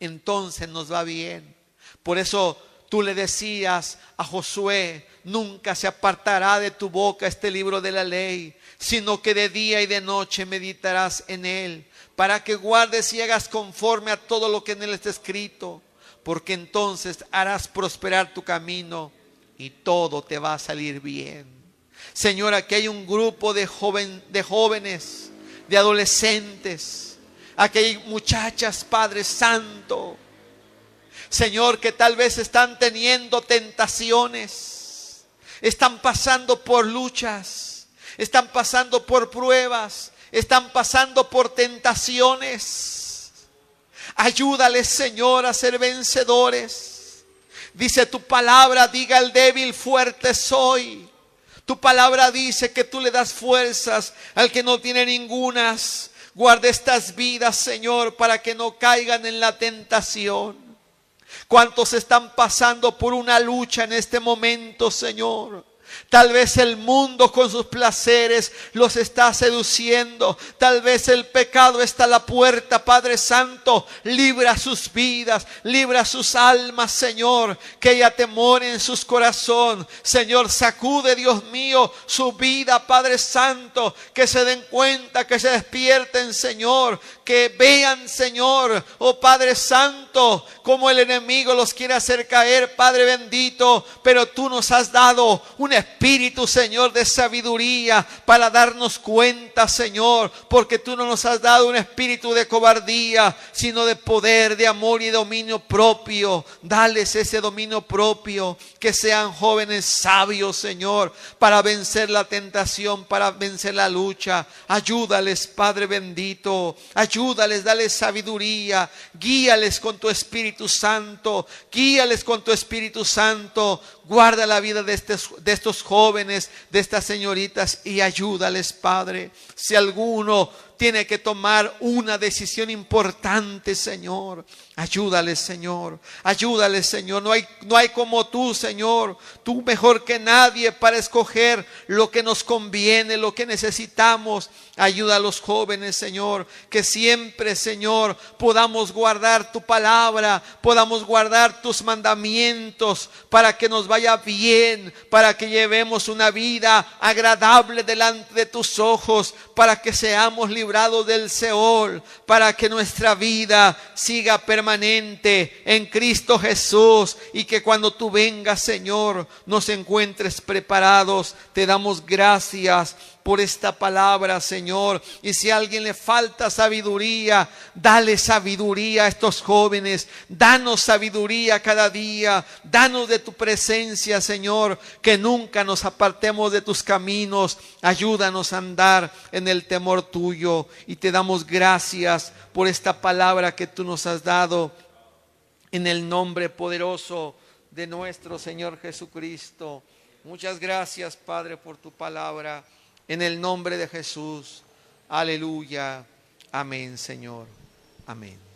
entonces nos va bien. Por eso tú le decías a Josué, nunca se apartará de tu boca este libro de la ley, sino que de día y de noche meditarás en él, para que guardes y hagas conforme a todo lo que en él está escrito, porque entonces harás prosperar tu camino y todo te va a salir bien. Señor, aquí hay un grupo de, joven, de jóvenes, de adolescentes. Aquí hay muchachas, Padre Santo. Señor, que tal vez están teniendo tentaciones. Están pasando por luchas. Están pasando por pruebas. Están pasando por tentaciones. Ayúdales, Señor, a ser vencedores. Dice tu palabra, diga el débil, fuerte soy. Tu palabra dice que tú le das fuerzas al que no tiene ningunas. Guarda estas vidas, Señor, para que no caigan en la tentación. ¿Cuántos están pasando por una lucha en este momento, Señor? Tal vez el mundo con sus placeres los está seduciendo. Tal vez el pecado está a la puerta, Padre Santo. Libra sus vidas, libra sus almas, Señor. Que haya temor en sus corazones. Señor, sacude, Dios mío, su vida, Padre Santo. Que se den cuenta, que se despierten, Señor. Que vean, Señor, oh Padre Santo, como el enemigo los quiere hacer caer, Padre bendito. Pero tú nos has dado un espíritu, Señor, de sabiduría para darnos cuenta, Señor, porque tú no nos has dado un espíritu de cobardía, sino de poder, de amor y dominio propio. Dales ese dominio propio, que sean jóvenes sabios, Señor, para vencer la tentación, para vencer la lucha. Ayúdales, Padre bendito, ayúdales, dale sabiduría, guíales con tu Espíritu Santo, guíales con tu Espíritu Santo, guarda la vida de estos, jóvenes, de estas señoritas y ayúdales, Padre. Si alguno tiene que tomar una decisión importante, Señor. Ayúdales, Señor. Ayúdales, Señor. No hay, no hay como tú, Señor. Tú mejor que nadie para escoger lo que nos conviene, lo que necesitamos. Ayuda a los jóvenes, Señor. Que siempre, Señor, podamos guardar tu palabra, podamos guardar tus mandamientos para que nos vaya bien, para que llevemos una vida agradable delante de tus ojos, para que seamos del Seol, para que nuestra vida siga permanente en Cristo Jesús y que cuando tú vengas, Señor, nos encuentres preparados. Te damos gracias por esta palabra, Señor. Y si a alguien le falta sabiduría, dale sabiduría a estos jóvenes. Danos sabiduría cada día. Danos de tu presencia, Señor. Que nunca nos apartemos de tus caminos. Ayúdanos a andar en el temor tuyo. Y te damos gracias por esta palabra que tú nos has dado. En el nombre poderoso de nuestro Señor Jesucristo. Muchas gracias, Padre, por tu palabra. En el nombre de Jesús. Aleluya. Amén, Señor. Amén.